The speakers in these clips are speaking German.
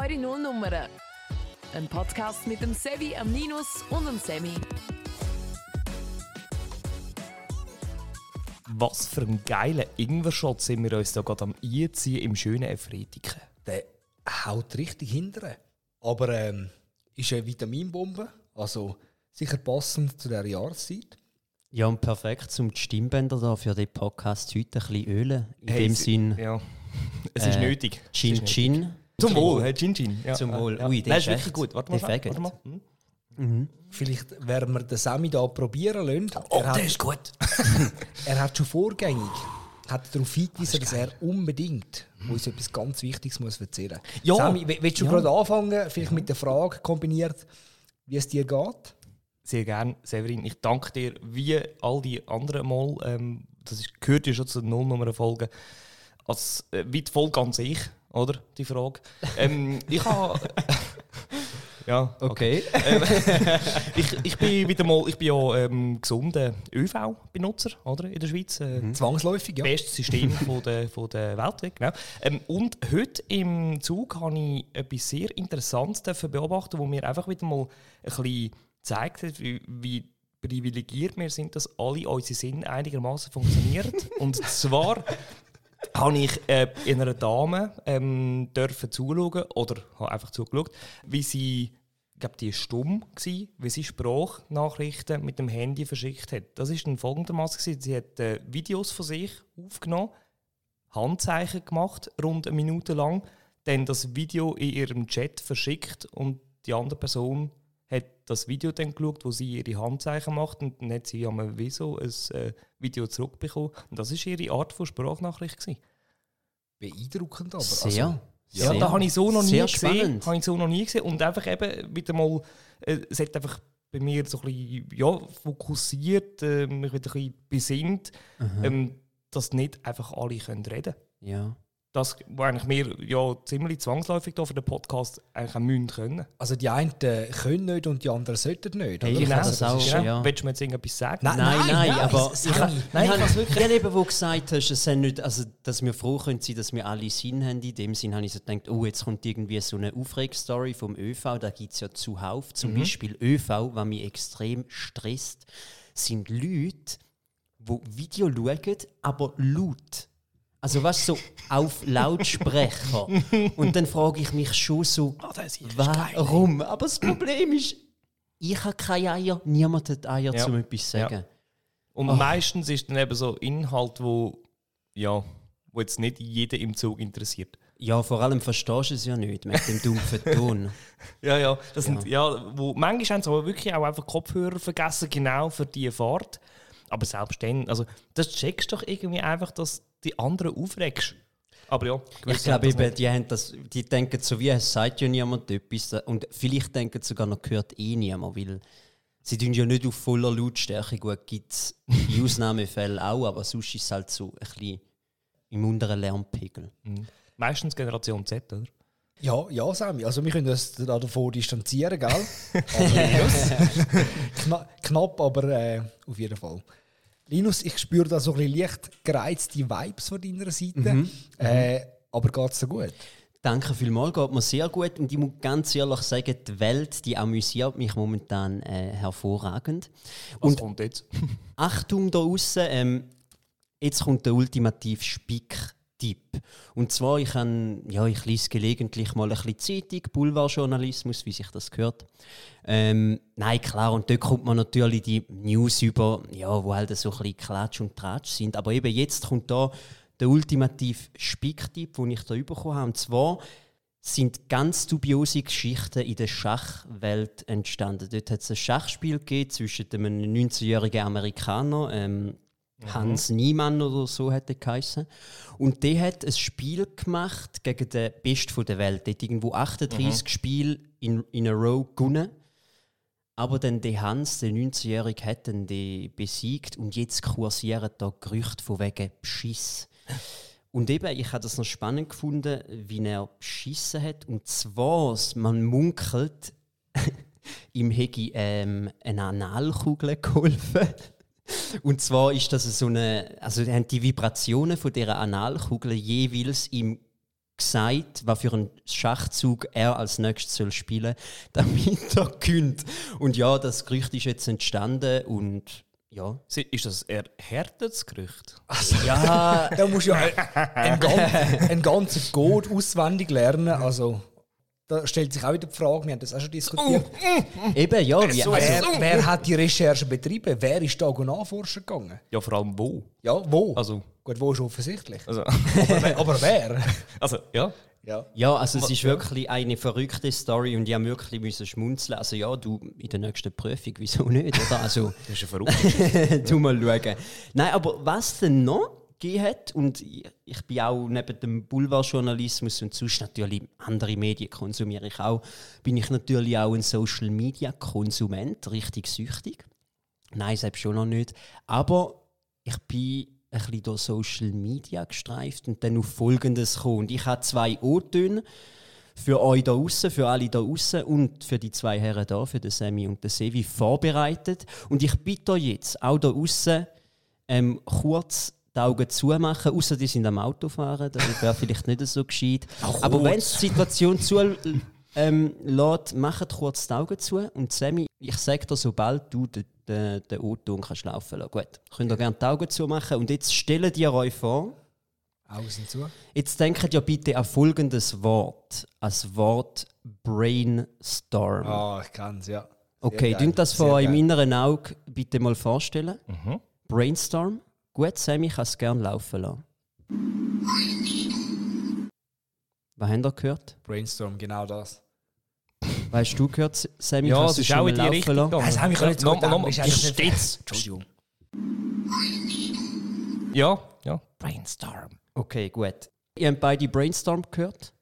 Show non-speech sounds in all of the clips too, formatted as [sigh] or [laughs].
Eure Nullnummern. Ein Podcast mit dem Sevi, am Ninus und dem Semi. Was für ein geiler Ingwer-Shot sind wir uns da gerade am Einziehen im schönen Efretiken. Der haut richtig hinterher. Aber ähm, ist eine Vitaminbombe, also sicher passend zu dieser Jahreszeit. Ja, und perfekt, um die Stimmbänder da für den Podcast heute ein bisschen ölen. In Hey, dem es- Sinn, Ja, [laughs] es ist Äh, nötig. Chin. Chin. Zum Wohl, hey, Chin Chin. Ja, Zum ja, Wohl. Ja. Ui, der ist ist wirklich echt- gut. Warte der mal, warte mal. Hm? Vielleicht werden wir den Sami da probieren lassen. er, hat, gut. [laughs] er hat schon vorgängig hat darauf hingewiesen, dass er unbedingt uns etwas ganz Wichtiges muss erzählen muss. Ja. Will- willst du Ja. gerade anfangen, vielleicht mit der Frage kombiniert, wie es dir geht? Sehr gerne, Severin. Ich danke dir wie all die anderen Mal. Ähm, das ist, gehört ja schon zu den Nullnummern-Folgen. Als, äh, wie die Folge an sich, oder? Die Frage. Ähm, ich habe. [laughs] ja, Okay. Ähm, [laughs] ich, ich bin wieder mal, ich bin ja ähm, gesunder ÖV-Benutzer, oder? In der Schweiz. Äh, Zwangsläufig, ja. Bestes System [laughs] von der, von der Welt. Genau. Ähm, und heute im Zug habe ich etwas sehr Interessantes beobachten, wo mir einfach wieder mal ein bisschen gezeigt hat, wie, wie privilegiert wir sind, dass alle unsere Sinne einigermaßen funktionieren. und zwar habe ich äh, in einer Dame ähm, dürfen zuschauen oder habe einfach zugeschaut, wie sie, ich glaube, die war stumm gsi, wie sie Sprachnachrichten mit dem Handy verschickt hat. Das ist dann folgendermaßen gewesen. Sie hat äh, Videos von sich aufgenommen, Handzeichen gemacht, rund eine Minute lang, dann das Video in ihrem Chat verschickt und die andere Person hat das Video dann geschaut, wo sie ihre Handzeichen macht und dann hat sie am Wieso ein äh, Video zurückbekommen. Und das war ihre Art von Sprachnachricht. Gewesen. Beeindruckend aber. Sehr. Also, Ja, sehr. da habe ich so noch nie Sehr gesehen. Habe ich so noch nie gesehen. Und einfach eben wieder mal, äh, es hat einfach bei mir so ein bisschen ja, fokussiert, äh, mich wieder ein bisschen besinnt, ähm, dass nicht einfach alle können reden können. Ja. Das, wo eigentlich wir ja ziemlich zwangsläufig da für den Podcast eigentlich auch müssen können. also die einen äh, können nicht und die anderen sollten nicht. Hey, oder? ich Genau, das auch, genau. ja. Willst du mir jetzt irgendetwas sagen? Nein, Nein, nein, nein, aber ich, es- ha- nein, ich ich habe wirklich eben, wo du gesagt hast, es sind nicht, also, dass wir froh können sein, dass wir alle Sinn haben. In dem Sinn habe ich so gedacht, oh, jetzt kommt irgendwie so eine Aufregstory vom ÖV, da gibt es ja zuhauf. Zum Beispiel ÖV, was mich extrem stresst, sind Leute, die Video schauen, aber laut. Also was so auf Lautsprecher. [laughs] Und dann frage ich mich schon so, warum? Aber das Problem ist, ich habe keine Eier, niemand hat Eier, Ja. um etwas zu Ja. sagen. Und Ach. meistens ist dann eben so Inhalt, wo, ja, wo jetzt nicht jeden im Zug interessiert. Ja, vor allem verstehst du es ja nicht mit dem dumpfen Ton. [laughs] Ja, ja. Das Sind, ja wo, manchmal haben sie aber wirklich auch einfach Kopfhörer vergessen, genau für diese Fahrt. Aber selbst dann, also das checkst du doch irgendwie einfach, dass die anderen aufregst. Aber ja, ich gewisse glaube eben, die, haben das, die denken so, wie es sagt ja niemand etwas. Und vielleicht denken sie sogar noch, gehört eh niemand, weil sie tun ja nicht auf voller Lautstärke. Gut, gibt es in [laughs] Ausnahmefällen auch, aber sonst ist es halt so ein bisschen im unteren Lärmpegel. Meistens Generation Z, oder? Ja, ja, Sammy. Also wir können uns da davon distanzieren, gell? [laughs] [laughs] Kna knapp, aber äh, auf jeden Fall. Linus, ich spüre da so ein bisschen leicht gereizte Vibes von deiner Seite. Äh, aber geht es dir gut? Danke vielmals, geht mir sehr gut. Und ich muss ganz ehrlich sagen, die Welt die amüsiert mich momentan äh, hervorragend. Was Und kommt jetzt? Achtung da außen, ähm, jetzt kommt der ultimative Spick-Tipp. Und zwar, ich, han, ja, ich lese gelegentlich mal ein bisschen Zeitung, Boulevardjournalismus, wie sich das gehört. Ähm, nein, klar, und dort kommt man natürlich die News über, ja, wo halt so ein bisschen Klatsch und Tratsch sind. Aber eben jetzt kommt da der ultimative Spick-Tipp, den ich da bekommen habe. Und zwar sind ganz dubiose Geschichten in der Schachwelt entstanden. Dort hat es ein Schachspiel zwischen einem 19-jährigen Amerikaner, ähm, Hans Niemann oder so er geheißen. Und der hat ein Spiel gemacht gegen den Best von der Welt. Der hat irgendwo 38 Spiele in, in a row gewonnen. Aber dann der Hans, der 19-Jährige, hat dann den besiegt und jetzt kursieren da Gerüchte von wegen Beschiss. Und eben, ich habe das noch spannend gefunden, wie er beschissen hat. Und zwar, man munkelt, [laughs] ihm hätte ähm, eine Analkugel geholfen. Und zwar ist das so eine, also haben die Vibrationen von dieser Analkugel jeweils im gesagt, was für einen Schachzug er als nächstes soll spielen [laughs] damit er gönnt. Und ja, das Gerücht ist jetzt entstanden und ja. Ist das eher härteres Gerücht? Ja, [laughs] Da musst du ja [laughs] einen, ganz, einen ganzen Code auswendig lernen. Also, da stellt sich auch wieder die Frage, wir haben das auch schon diskutiert. eben, ja. Wie, also, wer, wer hat die Recherche betrieben? Wer ist da nachforschen gegangen? Ja, vor allem wo. Ja, wo? Also, Gut, wo ist offensichtlich. also, Aber, wer- aber wer? [laughs] also ja. Ja. ja, also es ist wirklich eine verrückte Story und ich habe wirklich müssen schmunzeln. Also ja, du in der nächsten Prüfung, wieso nicht, oder? Also, Das ist ja verrückt. [laughs] du mal schauen. Nein, aber was denn noch gegeben hat, und ich, bin auch neben dem Boulevardjournalismus und sonst natürlich andere Medien konsumiere ich auch, bin ich natürlich auch ein Social Media Konsument, richtig süchtig. Nein, selbst schon noch nicht. Aber ich bin ein bisschen durch Social Media gestreift und dann auf Folgendes gekommen. Und ich habe zwei O-Töne für euch da außen, für alle da außen und für die zwei Herren da, für den Sammy und den Sevi vorbereitet. Und ich bitte euch jetzt, auch da außen, ähm, kurz die Augen zumachen, außer die sind am Autofahren, das wäre vielleicht nicht so gescheit. [laughs] Aber wenn es die Situation zu ähm, lässt, macht kurz die Augen zu und Sammy, ich sage dir, sobald du den, den, den O-Ton kannst laufen lassen. Gut, könnt ihr gerne die Augen zumachen und jetzt stellt ihr euch vor, Außen zu. Jetzt denkt ja bitte an folgendes Wort. Als Wort Brainstorm. Ah, ich kann es, ja. okay, geil, dünnt das sehr vor eurem inneren Auge bitte mal vorstellen. Brainstorm. Gut, Sammy kann es gerne laufen lassen. Was habt ihr gehört? Brainstorm, genau das. Hast du gehört, Sammy? Ja, Kannst es schon mal in die laufen Richtung lassen? ich Ja, gut nochmal, gedacht. nochmal. Ist eigentlich nicht- Stets. Entschuldigung. Ja, ja. Brainstorm. Okay, gut. Ihr habt beide Brainstorm gehört?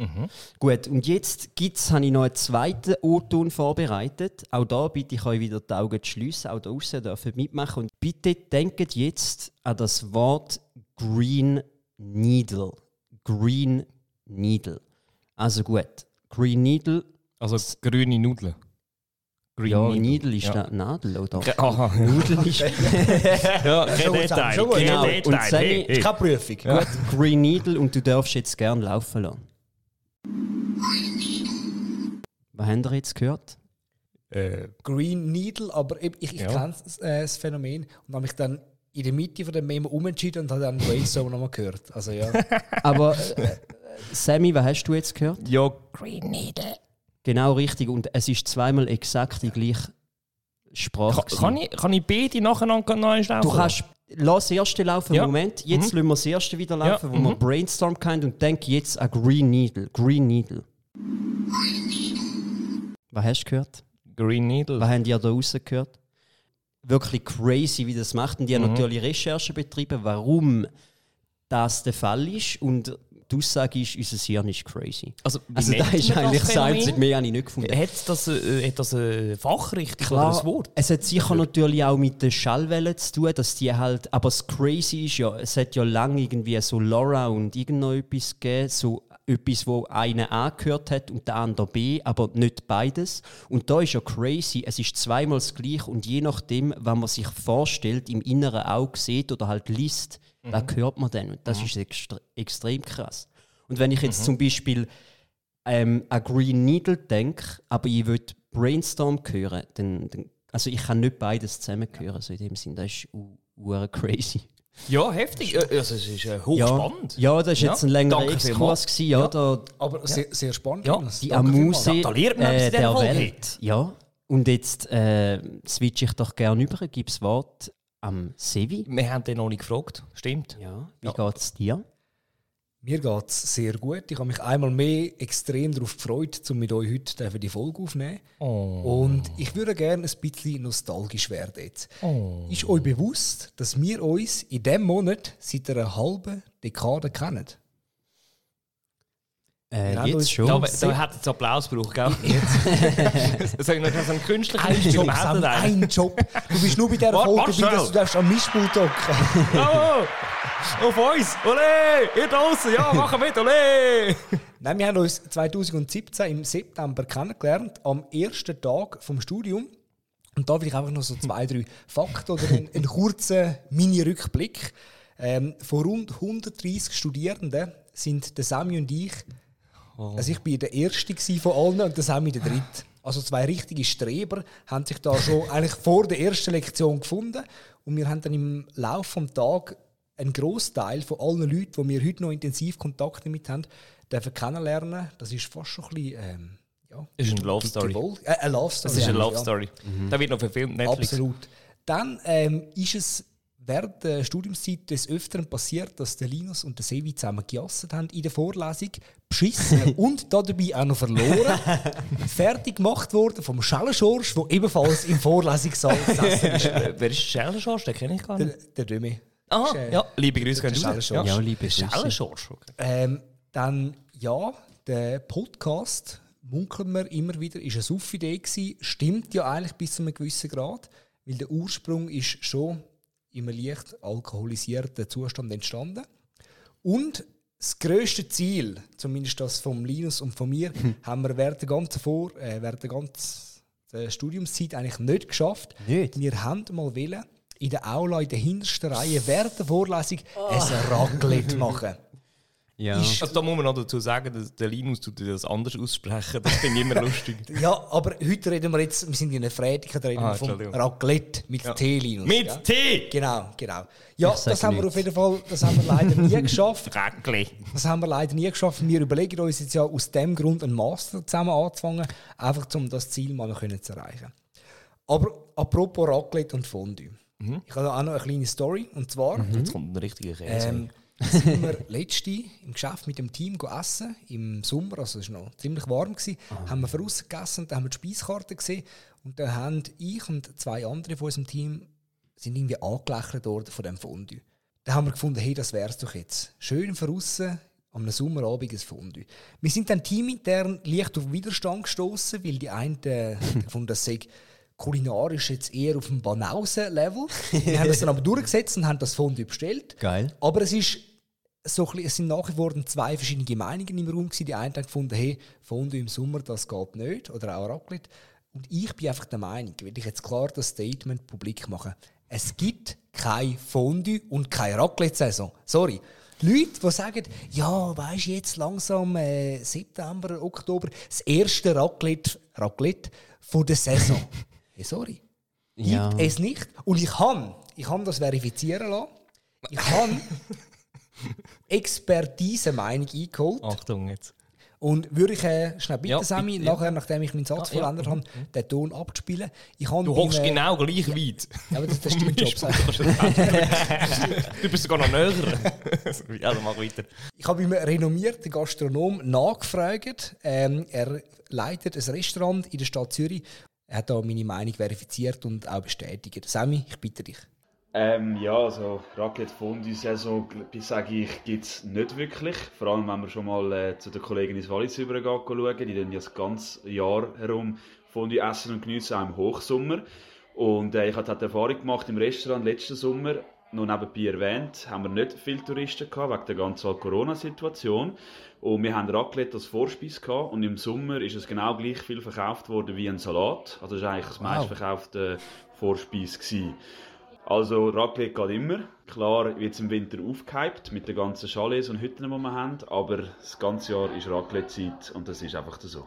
Mhm. Gut, und jetzt gibt's, habe ich noch einen zweiten O-Ton vorbereitet. Auch da bitte ich euch wieder die Augen zu schliessen. Auch da draussen dürfen mitmachen. Und bitte denkt jetzt an das Wort Green Needle. Green Needle. Also gut, Green Needle. Also grüne Nudeln. Green ja, Needle. Needle ist Ja. Nadel, oder? Aha. [laughs] Nudel ist. [laughs] Ja, kein Detail. kein Genau. Detail. Und Sammy- Hey, hey. Keine Prüfung. Gut, Green Needle und du darfst jetzt gerne laufen lassen. Was habt ihr jetzt gehört? Äh, Green Needle, aber ich, ich, ich Ja. kenne äh, das Phänomen und habe mich dann in der Mitte von dem Memo umentschieden und habe dann Brainstorm nochmal gehört. Also ja. [laughs] Aber äh, Sammy, was hast du jetzt gehört? ja, Green Needle. Genau richtig. Und es ist zweimal exakt die gleiche Sprache. Kann, gewesen. kann, ich, kann ich beide nacheinander noch einstellen? du kannst, lass das erste laufen. Ja. Moment, jetzt lassen wir das erste wieder laufen, Ja, wo wir mhm. Brainstorm kennen und denk jetzt an Green Needle. Green Needle. Was hast du gehört? Green Needle. Was habt ihr da draußen gehört? Wirklich crazy, wie das macht. Und die haben Mhm. natürlich Recherchen betrieben, warum das der Fall ist. Und die Aussage ist, unser Hirn ist crazy. Also, Also, das ist eigentlich das? Einzige, mehr habe ich nicht gefunden. Hat das, äh, hat das eine Fachrichtung oder ein Wort? es hat sicher natürlich auch mit den Schallwellen zu tun, dass die halt, aber das Crazy ist ja, es hat ja lange irgendwie so Laura und irgend noch etwas gegeben, so etwas, wo einer A gehört hat und der andere B, aber nicht beides. Und da ist ja crazy, es ist zweimal das gleiche und je nachdem, was man sich vorstellt, im inneren Auge sieht oder halt liest, da hört man dann. Und das ist extre extrem krass. Und wenn ich jetzt zum Beispiel ähm, an Green Needle denke, aber ich will Brainstorm hören, dann, dann also ich kann nicht beides zusammen hören, so in dem Sinn. Das ist crazy. Ja, heftig. Äh, Also, es ist äh, Ja, hochspannend. ja, das war Ja, jetzt ein längerer danke Exkurs. Gewesen, ja, Da, Aber sehr, sehr spannend. Ja, die. Amuse äh, der. Welt. Ja, und jetzt äh, switche ich doch gerne über, gib das Wort am Sevi. Wir haben den noch nicht gefragt. Stimmt. Ja, wie Ja. geht es dir? Mir geht es sehr gut. Ich habe mich einmal mehr extrem darauf gefreut, um mit euch heute die Folge aufzunehmen. Oh. Und ich würde gerne ein bisschen nostalgisch werden jetzt. Oh. Ist euch bewusst, dass wir uns in diesem Monat seit einer halben Dekade kennen? Äh, uns- jetzt schon. Da, da hat es Applaus gebraucht, gell? [laughs] Jetzt. [laughs] Sag noch so einen künstlichen Ein Stimme Job, hätten Sam, ein Job. Du bist nur bei dieser Folge warte dabei, dass du darfst am Mischpult hocken Bravo! [laughs] Auf uns! Ole! Ihr draußen! Ja, machen mit! Ole! Nein, wir haben uns 2017 im September kennengelernt, am ersten Tag vom Studium. Und da will ich einfach noch so zwei, drei Fakten oder einen, einen kurzen Mini-Rückblick. Ähm, von rund 130 Studierenden sind der Sammy und ich. Oh. Also ich bin der Erste von allen und der Sammy der Dritte. Also zwei richtige Streber haben sich da schon [laughs] eigentlich vor der ersten Lektion gefunden und wir haben dann im Laufe des Tages einen Großteil von allen Leuten, die wir heute noch intensiv Kontakt damit haben, dürfen kennenlernen. Das ist fast schon ein bisschen, ähm, ja, Ist eine Love Story. Äh, eine Love Story. Das ist eine Love ja. Story. Da wird noch verfilmt, Netflix. Absolut. Dann ähm, ist es während der Studiumszeit des Öfteren passiert, dass der Linus und der Sevi zusammen gejasset haben in der Vorlesung, beschissen [laughs] und dabei auch noch verloren. [laughs] fertig gemacht worden vom Schellenschorsch, der ebenfalls im Vorlesungssaal [laughs] gesessen ist. Wer ist Schellenschorsch? Den kenne ich gar Der, nicht. der Dömi. Ah, ist, äh, ja, liebe Grüße der raus. Schellenschorsch. Ja, liebe. Schellenschorsch, okay. Ähm, dann, ja, der Podcast, munkeln wir immer wieder, ist eine Suff-Idee gewesen. Stimmt ja eigentlich bis zu einem gewissen Grad, weil der Ursprung ist schon im leicht alkoholisierten Zustand entstanden. Und das grösste Ziel, zumindest das vom Linus und von mir, haben wir während der ganzen, Vor äh, während der ganzen äh, Studiumszeit eigentlich nicht geschafft. Nicht? Wir haben mal wollen, in der Aula, in der hintersten Reihe, während der Vorlesung, ein Raclette [laughs] machen. Ja. Ist- Also da muss man noch dazu sagen, dass der Linus tut das anders aussprechen. Das finde ich immer lustig. [laughs] Ja, aber heute reden wir jetzt, wir sind in einer Freitag, da reden Ah, wir vom. Raclette mit Ja. T, Linus. Mit ja? T! Genau, genau. Ja, das haben wir nichts. auf jeden Fall, das haben wir leider nie [laughs] geschafft. Räckli. Das haben wir leider nie geschafft. Wir überlegen uns jetzt ja aus dem Grund einen Master zusammen anzufangen, einfach um das Ziel mal noch können zu erreichen. Aber apropos Raclette und Fondue. Mhm. Ich habe da auch noch eine kleine Story. Und zwar Jetzt kommt ein richtiger Käse. ähm, sind [laughs] wir letzte im Geschäft mit dem Team essen, im Sommer, also es war noch ziemlich warm, gewesen, haben wir draussen gegessen und dann haben wir die Speiskarte gesehen und dann haben ich und zwei andere von unserem Team sind irgendwie angelächelt worden von dem Fondue. Dann haben wir gefunden, hey, das wär's doch jetzt. Schön draussen am einem Sommerabend ein Fondue. Wir sind dann teamintern leicht auf Widerstand gestoßen, weil die einen äh, [laughs] gefunden, das sei kulinarisch jetzt eher auf dem Banausen-Level. [laughs] Wir haben das dann aber durchgesetzt und haben das Fondue bestellt. Geil. Aber es ist so bisschen, es sind nach wie vor zwei verschiedene Meinungen im Raum gewesen. Die einen haben gefunden, hey, Fondue im Sommer, das geht nicht. Oder auch Raclette. Und ich bin einfach der Meinung, will ich jetzt klar das Statement publik machen. Es gibt kein Fondue und keine Raclette-Saison. Sorry. Leute, die sagen, ja, weisst jetzt langsam äh, September, Oktober, das erste Raclette, Raclette von der Saison. [laughs] hey, sorry. Ja. Gibt es nicht. Und ich kann, ich kann das verifizieren lassen. Ich habe [laughs] Expertise-Meinung eingeholt. Achtung jetzt. Und würde ich äh, schnell bitten, Ja, Sammy, bitte, ja. nachher, nachdem ich meinen Satz Ja, ja. vollendet habe, den Ton abzuspielen. Ich habe Du hockst äh, genau gleich weit. Ja, aber das, das [laughs] ist dein Job. [laughs] Du bist sogar noch näher. [laughs] also mach weiter. Ich habe beim renommierten Gastronom nachgefragt. Ähm, er leitet ein Restaurant in der Stadt Zürich. Er hat da meine Meinung verifiziert und auch bestätigt. Sammy, ich bitte dich. Ähm, ja, also Raclette Fondue Saison, sage ich, gibt es nicht wirklich. Vor allem, wenn wir schon mal äh, zu den Kollegen ins Wallis rübergehen schauen. Die tun ja das ganze Jahr herum Fondue essen und geniessen, auch im Hochsommer. Und äh, ich hatte die Erfahrung gemacht im Restaurant letzten Sommer, noch nebenbei erwähnt, haben wir nicht viele Touristen gehabt, wegen der ganzen Corona-Situation. Und wir haben Raclette als Vorspeise gehabt und im Sommer ist es genau gleich viel verkauft worden wie ein Salat. Also das war eigentlich das meistverkaufte Vorspeise. Gewesen. Also Raclette geht immer. Klar wird es im Winter aufgehypt mit den ganzen Chalets und Hütten, die wir haben, aber das ganze Jahr ist Raclette-Zeit und das ist einfach so.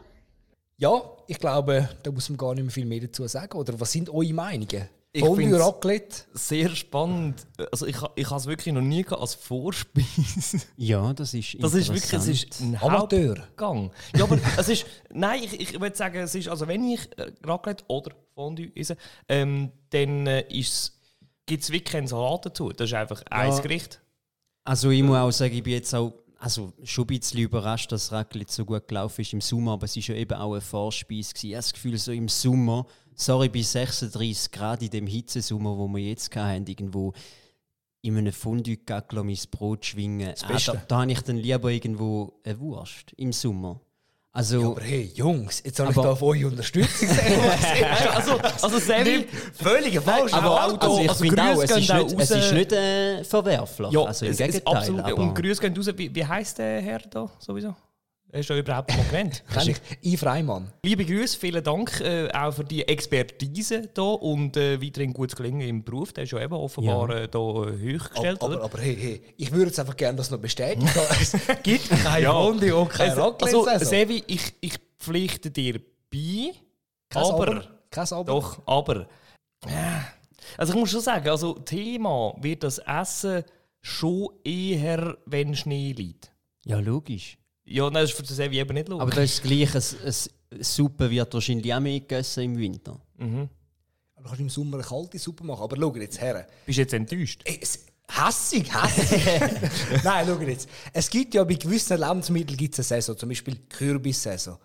Ja, ich glaube, da muss man gar nicht mehr viel mehr dazu sagen. Oder was sind eure Meinungen? Ich Fondue, find's- Raclette? Sehr spannend. Also ich, ich habe es wirklich noch nie als Vorspeise. [laughs] Ja, das ist Das ist wirklich, es ist ein Amateur. Hauptgang. Ja, aber es ist, nein, ich, ich würde sagen, es ist, also wenn ich äh, Raclette oder Fondue esse, ähm, dann äh, gibt es wirklich keinen Salat dazu. Das ist einfach ein Gericht. Also ich muss auch sagen, ich bin jetzt auch also schon ein bisschen überrascht, dass Raclette so gut gelaufen ist im Sommer, aber es war ja eben auch eine Vorspeise. gewesen. Ich habe das Gefühl, so im Sommer, sorry, bei 36 Grad in dem Hitzesommer, wo wir jetzt hatten, irgendwo in einem fondue gackler mein Brot schwingen. Ah, da, da habe ich dann lieber irgendwo eine Wurst im Sommer. Also, Ja, aber hey, Jungs, jetzt soll ich da auf eure Unterstützung [laughs] Also, also Sammy, Völlig falsch. aber auch also ich also finde auch, es ist, nicht, es ist nicht äh, verwerflich. ja, also im es, es, Gegenteil. absolut. aber Und Grüße gehen raus. Wie, wie heisst der Herr da sowieso? Hast du überhaupt mal genannt? [laughs] Kenn ich. I. Freimann. Liebe Grüße, vielen Dank äh, auch für die Expertise hier und äh, weiterhin gutes Gelingen im Beruf. Der ist ja eben offenbar Ja. äh, da äh, hochgestellt. Aber, aber, aber hey, hey, ich würde jetzt einfach gerne das noch bestätigen. es [laughs] gibt keine Ja. Runde und keine also, also Raclette-Saison. Sevi, ich, ich pflichte dir bei, Kein aber, Kein Aber. doch, aber. Also ich muss schon sagen, also Thema wird das Essen schon eher, wenn Schnee liegt. Ja, logisch. Ja, nein, das ist für den Sevi eben nicht logisch. Aber das ist gleich, ein, ein Suppe wird wahrscheinlich auch mehr gegessen im Winter. mhm. Du kannst im Sommer eine kalte Suppe machen. Aber schau jetzt her. Bist du jetzt enttäuscht? Ey, es- Hässig, hässig. [laughs] Nein, schau jetzt. Es gibt ja bei gewissen Lebensmitteln gibt's eine Saison, zum Beispiel Kürbissaison.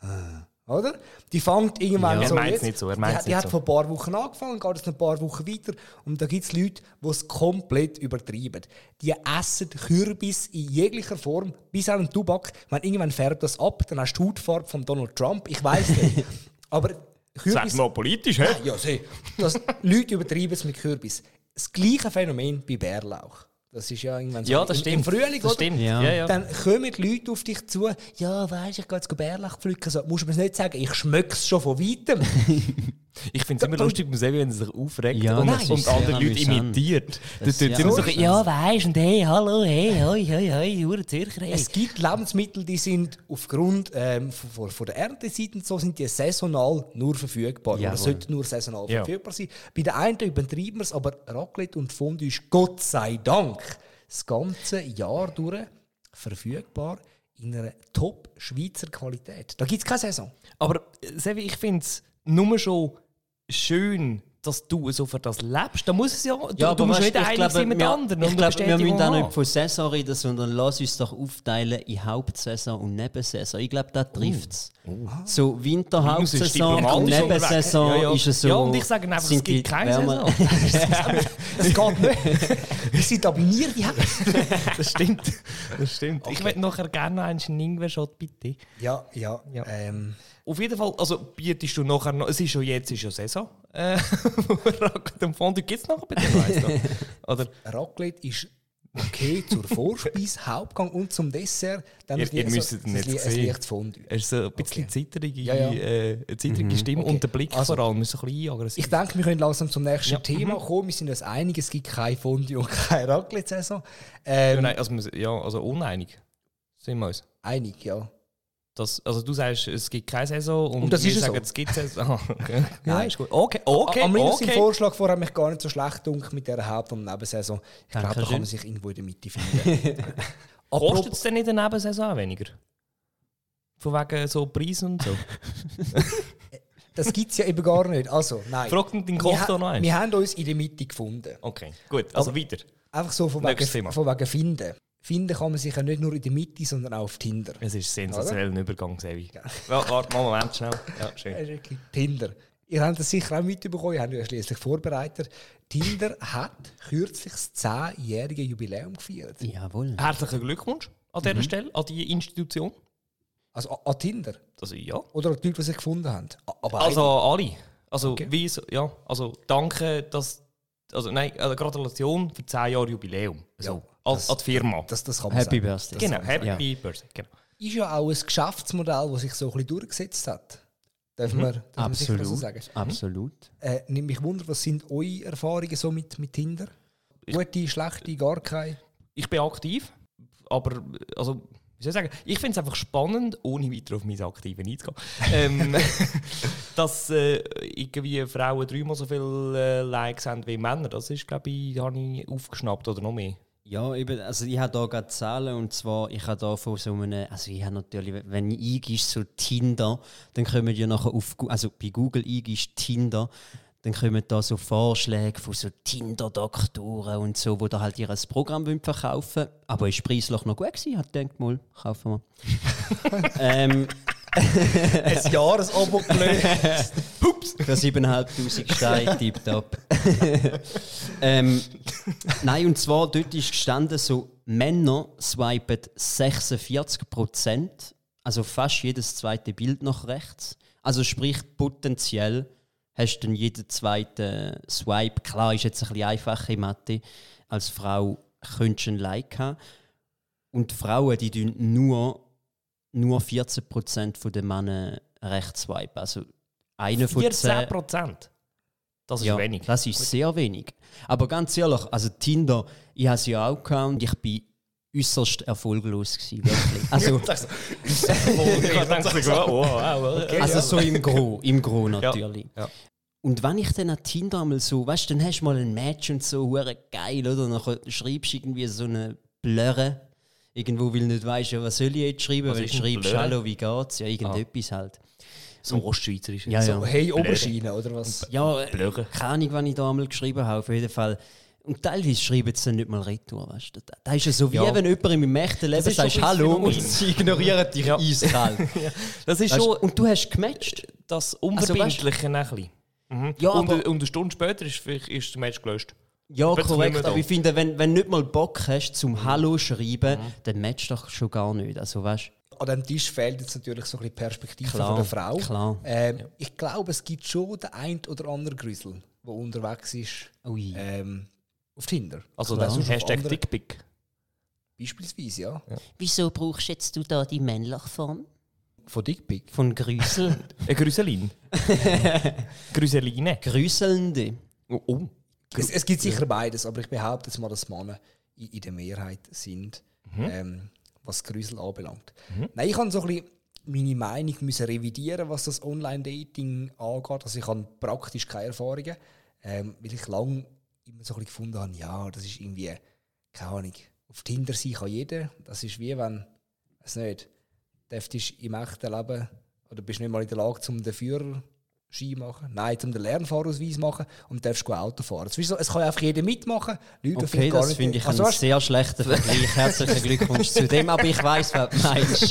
Ah, Oder? Die fängt irgendwann Ja. Er so jetzt. nicht so, er die, die nicht hat so. vor ein paar Wochen angefangen, geht jetzt ein paar Wochen weiter. Und da gibt es Leute, die es komplett übertreiben. Die essen Kürbis in jeglicher Form, bis an den Tubak. Wenn irgendwann färbt das ab, dann hast du die Hautfarbe von Donald Trump. Ich weiß nicht. [laughs] Aber Sag Kürbis... mal politisch, hä? Ja, sieh. Das, Leute übertreiben es mit Kürbis. Das gleiche Phänomen bei Bärlauch. Das ist ja irgendwann so Ja, das im, stimmt. im Frühling, das oder? stimmt. Ja. Ja, ja. Dann kommen die Leute auf dich zu, ja, weißt du, ich gehe jetzt Bärlauch pflücken. So, musst du mir nicht sagen, ich schmecke es schon von weitem. [laughs] Ich finde es immer lustig beim Sevi, wenn er sich aufregt Ja, und, das und andere Leute amüsant. imitiert. Da Das- tut ja. sie immer so, ja, weisst und hey, hallo, hey, hoi, hoi, hoi, hure Zürcher, hey. es gibt Lebensmittel, die sind aufgrund ähm, von, der Erntezeit und so, sind die saisonal nur verfügbar. Oder Jawohl. sollten nur saisonal Ja. verfügbar sein. Bei den einen übertreiben wir es, aber Raclette und Fondue ist Gott sei Dank das ganze Jahr durch verfügbar in einer Top-Schweizer Qualität. Da gibt es keine Saison. Aber äh, Sevi, ich finde es nur schon schön, dass du so für das lebst. Da muss es ja, du, du musst weißt nicht einig sein mit wir, anderen. Ich glaube, wir müssen auch nicht von Saison reden, sondern lass uns doch aufteilen in Hauptsaison und Nebensaison. Ich glaube, da trifft es. So Minus ist Winterhauptsaison diplomatisch und. Nebensaison Ja, ja. ist es so. Ja, und ich sage einfach, es gibt keine Saison. [laughs] Das geht nicht. [laughs] Wir sind da bei mir die [laughs] Das stimmt. Das stimmt. Ich möchte nachher gerne noch einen Ingwer-Shot, bitte. Ja, ja. Ja. Ähm, Auf jeden Fall, also bietest du nachher noch, es ist schon jetzt ist ja Saison, äh, [laughs] Raclette und Fondue gibt es nachher bei dir? Oder? Raclette ist okay zur Vorspeise, [laughs] Hauptgang und zum Dessert. Dann Ihr- noch ihr müsst ihn ein jetzt Li- ein sehen. leichtes Fondue. Er ist so ein bisschen Okay. zitterige, Ja, ja. Äh, eine zitterige Stimme Okay. und der Blick Also- vor allem ist ein bisschen aggressiv. Ich denke, wir können langsam zum nächsten Ja. Thema Mhm. kommen. Wir sind uns einig, es gibt kein Fondue und keine Raclette-Saison. ja, Ähm, nein, also, ja, also uneinig sind wir uns. Einig, ja. Das, also du sagst, es gibt keine Saison und, Und das wir ist es sagen, so. es gibt Saison. [laughs] Ah, okay. Ja, Nein. ist gut. Okay, okay, Am Minus im okay. Vorschlag vorher mich gar nicht so schlecht gedacht mit dieser Haupt- und Nebensaison. Ich glaube, da kann man sich irgendwo in der Mitte finden. [laughs] Kostet es denn in der Nebensaison auch weniger? Von wegen so Preis und so. [laughs] Das gibt es ja eben gar nicht. Also, nein. Fragt den Koch da noch eins. wir haben uns in der Mitte gefunden. Okay, gut, also weiter. Einfach so von wegen, von wegen Finden. Finden kann man sich ja nicht nur in der Mitte, sondern auch auf Tinder. Es ist ein sensationeller Übergang, Sevi. Ja. Ja, warte mal, Moment, schnell. Ja, [laughs] schön. Tinder. Ihr habt das sicher auch mitbekommen, ihr habt ja schließlich vorbereitet. Tinder hat kürzlich das 10-jährige Jubiläum gefeiert. Jawohl. Herzlichen Glückwunsch an dieser Stelle, an die Institution. Also an- an Tinder. Also ja. Oder an die Leute, die sich gefunden haben. Aber Also alle. Also Okay. wie ja, also danke, dass also nein, also Gratulation für 10 Jahre Jubiläum. So, Ja, als, das- an die Firma. das, das kann man Happy sagen. Birthday. genau, man Happy Birthday. Genau. Ist ja auch ein Geschäftsmodell, das sich so ein bisschen durchgesetzt hat. Dürfen wir, dürfen wir sicher so Absolut. sagen. Absolut. Äh, nimmt mich wunder, was sind eure Erfahrungen so mit, mit Tinder? Gute, schlechte, gar keine? Ich bin aktiv, aber also wie soll ich sagen, ich finde es einfach spannend, ohne weiter auf mein Aktiven einzugehen, [laughs] ähm, [laughs] dass äh, irgendwie Frauen dreimal so viele äh, Likes haben wie Männer. Das ist, glaube ich, habe ich aufgeschnappt oder noch mehr. Ja, eben, also ich habe da gerade Zahlen und zwar, ich habe da von so einem, also ich habe natürlich, wenn ich eingibst so Tinder, dann kommen ja nachher auf, also bei Google eingibst Tinder, dann kommen da so Vorschläge von so Tinder-Doktoren und so, wo da halt ihr Programm wollen verkaufen Aber ist preislich noch gut gewesen, hat gedacht, mal, kaufen wir. [laughs] ähm, [laughs] Ein Jahresabo gelöst. [laughs] für 7'500 Steine, tipptopp. [laughs] ähm, nein, und zwar dort ist gestanden, so Männer swipen 46%, also fast jedes zweite Bild nach rechts. Also sprich, potenziell hast du dann jeden zweiten Swipe. Klar, ist jetzt ein bisschen einfache Mathe. Als Frau könntest du ein Like haben. Und Frauen, die tun nur nur 14% der Männer rechts swipen. Also einer von 14 zehn. Prozent. Das ist ja, wenig. Das ist sehr wenig. Aber ganz ehrlich, also Tinder, ich habe es ja auch gehabt und ich bin äußerst erfolglos gewesen, wirklich. [laughs] Also, ich habe gedacht, so, wow, okay. also so im Gro, im Gro natürlich. ja. Und wenn ich dann an Tinder mal so, weißt du, dann hast du mal ein Match und so, hure geil, oder? Dann schreibst du irgendwie so eine Blöre. Irgendwo, weil du nicht weißt, ja, was soll ich jetzt schreiben, Was weil schreibst, Blöre? hallo, wie geht's? Ja, irgendetwas halt. so ostschweizerisch. Ja, so. ja. Hey, Blöre. Oberschiene, oder was? Ja, äh, Blöre. keine Ahnung, wann ich da einmal geschrieben habe, auf jeden Fall. Und teilweise schreiben sie dann nicht mal retour, weißt du. Das ist ja so, wie Ja. wenn jemand in meinem echten Leben so bisschen Hallo und sie ignorieren dich Ja. eiskalt. [laughs] Das ist Weißt, schon und du hast gematcht. das Unverbindliche ein bisschen. Mhm. Ja, und, aber- und eine Stunde später ist, ist der Match gelöscht. Ja, nicht korrekt. Aber ich finde, wenn, wenn du nicht mal Bock hast zum Hallo schreiben, Mhm. dann matchst du doch schon gar nicht. Also weißt An diesem Tisch fehlt jetzt natürlich so ein bisschen die Perspektive Klar, von der Frau. klar. Ähm, Ich glaube, es gibt schon den ein oder anderen Grüssel, der unterwegs ist Ui. ähm, auf Tinder. Also sonst auf Hashtag Dickpick. Beispielsweise, ja. Wieso brauchst jetzt du da die männliche Form? Von Dickpick. Von Grüsel? Eine [laughs] Grüselin. [laughs] Grüseline. Grüselnde. Oh, oh. Es, es gibt sicher beides, aber ich behaupte jetzt mal, dass Männer in, in der Mehrheit sind, ähm, was Grüsel anbelangt. Nein, ich habe so ein bisschen meine Meinung müssen revidieren, was das Online-Dating angeht. Also ich habe praktisch keine Erfahrungen, ähm, weil ich lange immer so ein bisschen gefunden habe, ja, das ist irgendwie, keine Ahnung, auf Tinder sein kann jeder. Das ist wie wenn, weiß nicht, dürftest im echten Leben oder bist nicht mal in der Lage, zum den Führer Ski machen, nein, zum den Lernfahrausweis machen und darfst Auto fahren. Es, ist so, es kann einfach jeder mitmachen. Leute, die Okay, das finde ich also, einen sehr schlechten Vergleich. Herzlichen Glückwunsch zu dem, aber ich weiß, was du meinst.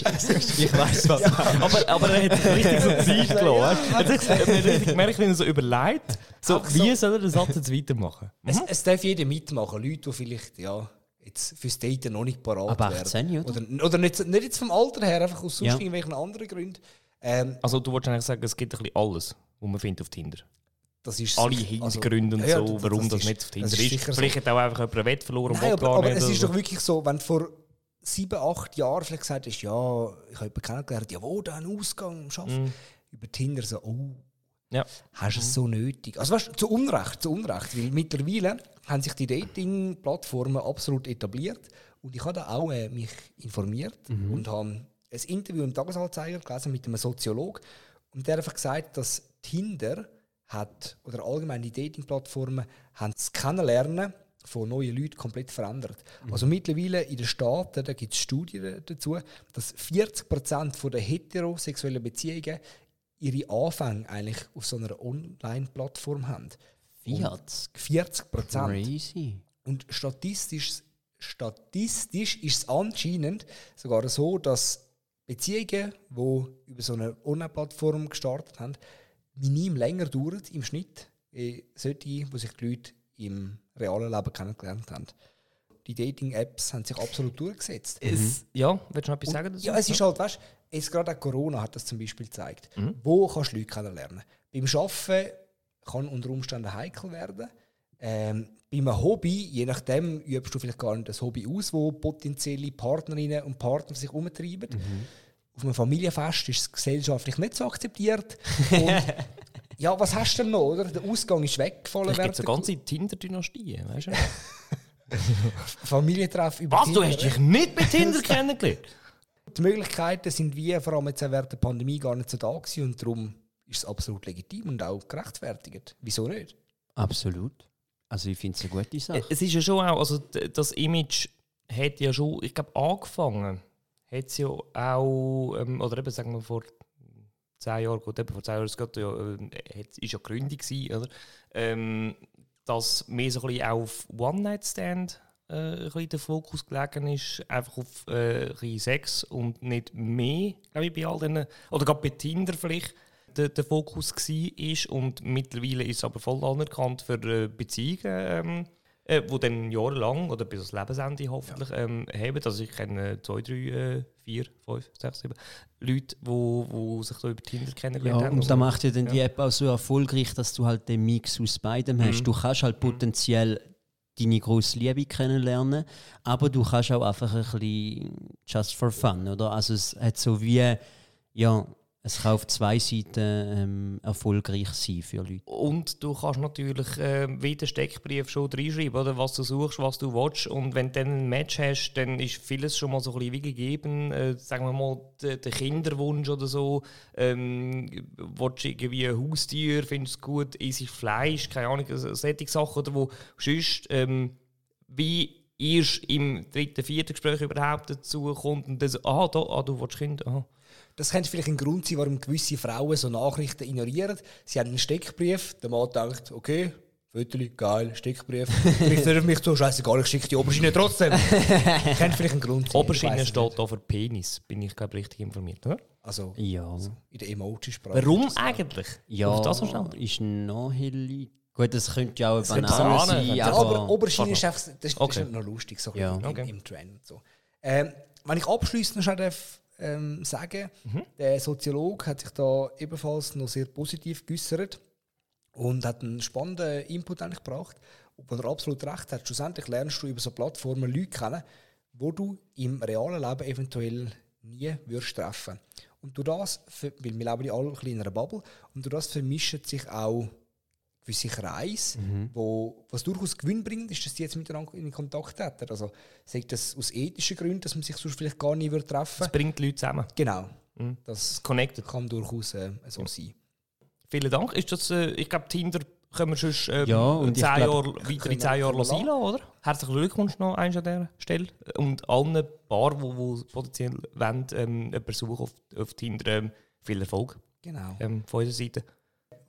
Ich weiß, was du meinst. Aber, aber er hat richtig so Zeit gelassen. Richtig- er hat richtig gemerkt, wie er so überlegt, so, so- wie soll er den Satz jetzt weitermachen? es, es darf jeder mitmachen. Leute, die vielleicht ja, jetzt fürs Daten noch nicht parat Ab wären. 18, oder? Oder, oder nicht, nicht jetzt vom Alter her, einfach aus sonst Ja. irgendwelchen anderen Gründen. Ähm, Also du wolltest eigentlich sagen, es gibt ein bisschen alles, was man findet auf Tinder. das ist Alle also- Hintergründe und ja, so, warum das, ist- nicht auf Tinder das ist. so. Vielleicht hat auch einfach jemand einen Wett verloren und Nein, aber, aber es ist doch wirklich so, wenn du vor sieben, acht Jahren vielleicht gesagt hast, ja, ich habe jemanden kennengelernt, ja, wo, da ein Ausgang am Arbeiten. Mhm. Über Tinder so, oh, Ja. hast du es so nötig? Also weißt du, zu Unrecht, zu Unrecht, weil mittlerweile haben sich die Dating-Plattformen absolut etabliert und ich habe da auch äh, mich informiert und habe ein Interview im Tagesanzeiger gelesen mit einem Soziologen und der hat einfach gesagt, dass Tinder hat, oder allgemein die Dating-Plattformen, haben das Kennenlernen von neuen Leuten komplett verändert. Also mittlerweile in den Staaten, da gibt es Studien dazu, dass 40% der heterosexuellen Beziehungen ihre Anfänge eigentlich auf so einer Online-Plattform haben. 40. 40 Prozent. Crazy. Und statistisch, statistisch ist es anscheinend sogar so, dass Beziehungen, die über so eine Online-Plattform gestartet haben, minim länger dauern im Schnitt, äh, solche, wo sich die Leute im realen Leben kennengelernt haben. Die Dating-Apps haben sich absolut durchgesetzt. Es, ja, willst du noch etwas sagen dazu? Ja, es ist halt, weißt du, jetzt gerade auch Corona hat das zum Beispiel gezeigt. Mhm. Wo kannst du Leute kennenlernen? Beim Arbeiten kann unter Umständen heikel werden. Ähm, bei einem Hobby, je nachdem, übst du vielleicht gar nicht das Hobby aus, wo potenzielle Partnerinnen und Partner sich umtreiben. Mhm. Auf einem Familienfest ist es gesellschaftlich nicht so akzeptiert. [laughs] Und ja, was hast du denn noch, oder? Der Ausgang ist weggefallen. Es gibt so der ganze Tinder-Dynastien, weißt du? [laughs] Familientreff über Was, du Tinder. hast dich nicht bei Tinder [laughs] kennengelernt? Die Möglichkeiten sind wie vor allem jetzt während der Pandemie gar nicht so da gewesen und darum ist es absolut legitim und auch gerechtfertigt. Wieso nicht? Absolut. Also ich finde es eine gute Sache. Es ist ja schon auch, also das Image hat ja schon, ich glaube, angefangen hat es ja auch, ähm, oder eben sagen wir vor zehn Jahren, gut, eben vor zehn Jahren, es geht ja, äh, ja Gründung gewesen, oder? Ähm, dass mehr so ein bisschen auf One-Night-Stand äh, der Fokus gelegen ist, einfach auf äh, Sex und nicht mehr, glaube ich, bei all diesen, oder gerade bei Tinder vielleicht, der, der Fokus war. Und mittlerweile ist es aber voll anerkannt für äh, Beziehungen, ähm, äh, die dann jahrelang oder bis ans Lebensende hoffentlich ähm, haben. Also ich kenne zwei, drei, äh, vier, fünf, sechs, sieben Leute, die wo, wo sich da über Tinder Ja, kennengelernt haben. und da macht ja dann die Ja. App auch so erfolgreich, dass du halt den Mix aus beidem hast. Mhm. Du kannst halt potenziell deine grosse Liebe kennenlernen, aber du kannst auch einfach ein bisschen just for fun, oder? Also es hat so wie, ja, es kann auf zwei Seiten ähm, erfolgreich sein für Leute. Und du kannst natürlich äh, wie den Steckbrief schon reinschreiben, oder? was du suchst, was du willst. Und wenn du dann ein Match hast, dann ist vieles schon mal so ein bisschen wie gegeben. Äh, sagen wir mal, der, der Kinderwunsch oder so. Ähm, willst du irgendwie ein Haustier, findest du es gut, isst Fleisch, keine Ahnung, so- solche Sachen, oder wo sonst ähm, wie erst im dritten, vierten Gespräch überhaupt dazu kommt und dann so, ah, da, ah, du willst Kind, aha. Das könnte vielleicht ein Grund sein, warum gewisse Frauen so Nachrichten ignorieren. Sie haben einen Steckbrief, der Mann denkt, okay, Viertel, geil, Steckbrief. Vielleicht nicht auf mich zu, scheißegal, ich schicke die Oberschiene trotzdem. [laughs] könnte vielleicht ein Grund sein. Oberschiene steht nicht. da für Penis, bin ich glaube richtig informiert, oder? Also Ja. in der Emoji-Sprache. Warum das- eigentlich? Ja, das ist naheliegend. Gut, das könnte ja auch eine Banane sein. Ja, aber... Oberschiene ist einfach, das, das Okay. ist noch lustig, so ein Ja. bisschen im, Okay. im Trend. und So. Ähm, wenn ich abschließend noch schnell darf, ähm, sagen der Soziologe hat sich da ebenfalls noch sehr positiv geäußert und hat einen spannenden Input eigentlich gebracht, wo er absolut recht hat. Schlussendlich lernst du über so Plattformen Leute kennen, wo du im realen Leben eventuell nie würdest treffen. Und durch das, weil wir leben ja alle ein bisschen in einer Bubble, und durch das vermischen sich auch gewisse Kreise, wo, was durchaus gewinnbringend ist, dass die jetzt miteinander in Kontakt treten. Also sagt das aus ethischen Gründen, dass man sich sonst vielleicht gar nie würde treffen Es bringt die Leute zusammen. Genau. Mhm. Das Connected. kann durchaus äh, so sein. Vielen Dank. Ist das, äh, ich glaube, Tinder können wir sonst ähm, Ja, und zehn glaub, Jahre, weitere zehn Jahre lassen, oder? Herzlichen Glückwunsch noch eins an dieser Stelle. Und allen Paar, die wo potenziell wollen, ähm, jemanden suchen auf, auf Tinder, ähm, viel Erfolg Genau. ähm, von unserer Seite.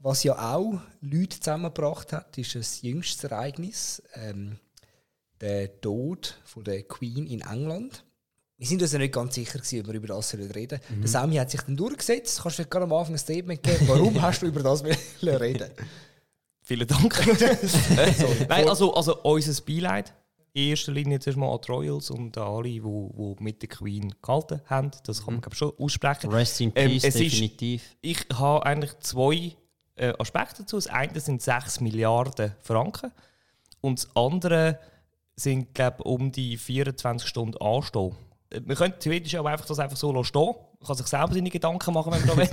Was ja auch Leute zusammengebracht hat, ist ein jüngstes Ereignis. Ähm, der Tod von der Queen in England. Wir sind uns ja nicht ganz sicher, gewesen, ob wir über das reden sollen. Der Sami hat sich dann durchgesetzt. Kannst du gerade am Anfang ein Statement geben? Warum [laughs] hast du über das wollen reden? Vielen Dank. [laughs] Nein, also, also unser Beileid. In erster Linie zuerst mal an die Royals und an alle, die, die mit der Queen gehalten haben. Das kann man glaub, schon aussprechen. Rest in Ähm, Peace, es ist- definitiv. Ich habe eigentlich zwei äh, Aspekte dazu. Das eine sind 6 Milliarden Franken und das andere sind, glaube um die 24 Stunden anstehen. Äh, Man könnte theoretisch auch einfach das einfach so lassen stehen. Man kann sich selber seine Gedanken machen, wenn man da [laughs] will.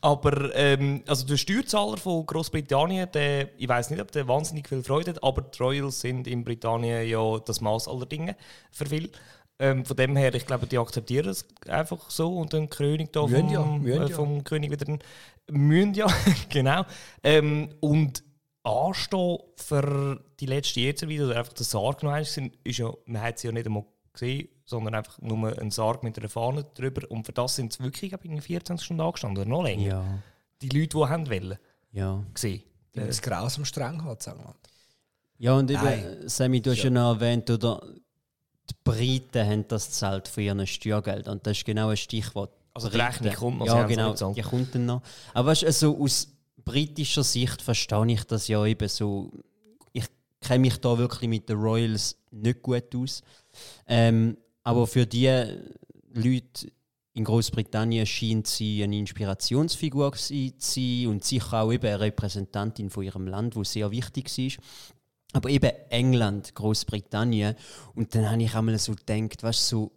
Aber ähm, also der Steuerzahler von Großbritannien, der, ich weiß nicht, ob der wahnsinnig viel Freude hat, aber die Royals sind in Britannien ja das Maß aller Dinge für viel. Ähm, von dem her, ich glaube, die akzeptieren es einfach so und dann König da vom, ja, äh, ja. vom König wieder den- müssen ja, [laughs] genau. Ähm, und anstehen für die letzte Jahrzeit oder einfach der Sarg noch eins, sind, ist ja, man hat sie ja nicht einmal gesehen, sondern einfach nur ein Sarg mit einer Fahne drüber. Und für das sind sie wirklich glaub ich, in 24 Stunden angestanden oder noch länger. Ja, Die Leute, die haben wollen, ja. gesehen. Die das grausam streng hat, sagen wir. Ja, und eben, Nein. Sammy, du hast ja noch erwähnt, oder die Briten haben das zahlt von ihren Steuergeld. Und das ist genau ein Stichwort. Also die. Rechnung kommt noch, Ja, genau, die kommt dann noch. Aber weißt, also aus britischer Sicht verstehe ich das ja eben so. Ich kenne mich da wirklich mit den Royals nicht gut aus. Ähm, aber für die Leute in Großbritannien scheint sie eine Inspirationsfigur zu sein und sicher auch eben eine Repräsentantin von ihrem Land, wo sehr wichtig ist. Aber eben England, Großbritannien. Und dann habe ich einmal so gedacht, was so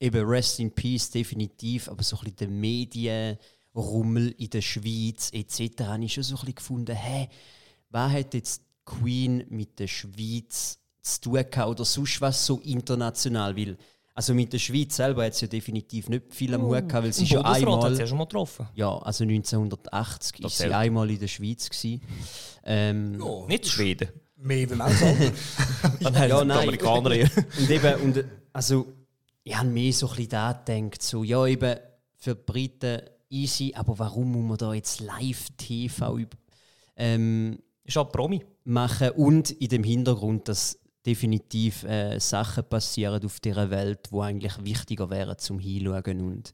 eben Rest in Peace definitiv, aber so ein bisschen der Medienrummel in der Schweiz etc. habe ich schon so ein bisschen gefunden, hä, was hat jetzt die Queen mit der Schweiz zu tun gehabt oder sonst was so international? Weil, also mit der Schweiz selber hat es ja definitiv nicht viel am Hut gehabt, weil sie ja Bundesrat hat einmal... sie ja schon mal getroffen. Ja, also 1980 Das ist sie einmal in der Schweiz. Gewesen. [laughs] Ähm, Nicht Schweden. Mehr wie alles andere. ja, Die. Amerikaner eher. [laughs] Und eben, und, also, ich habe mir so ein bisschen da gedacht, so, ja, eben für die Briten easy, aber warum muss man da jetzt Live-TV ähm, Ist halt Promi. machen und in dem Hintergrund, dass definitiv äh, Sachen passieren auf dieser Welt, wo eigentlich wichtiger wären zum Hinschauen und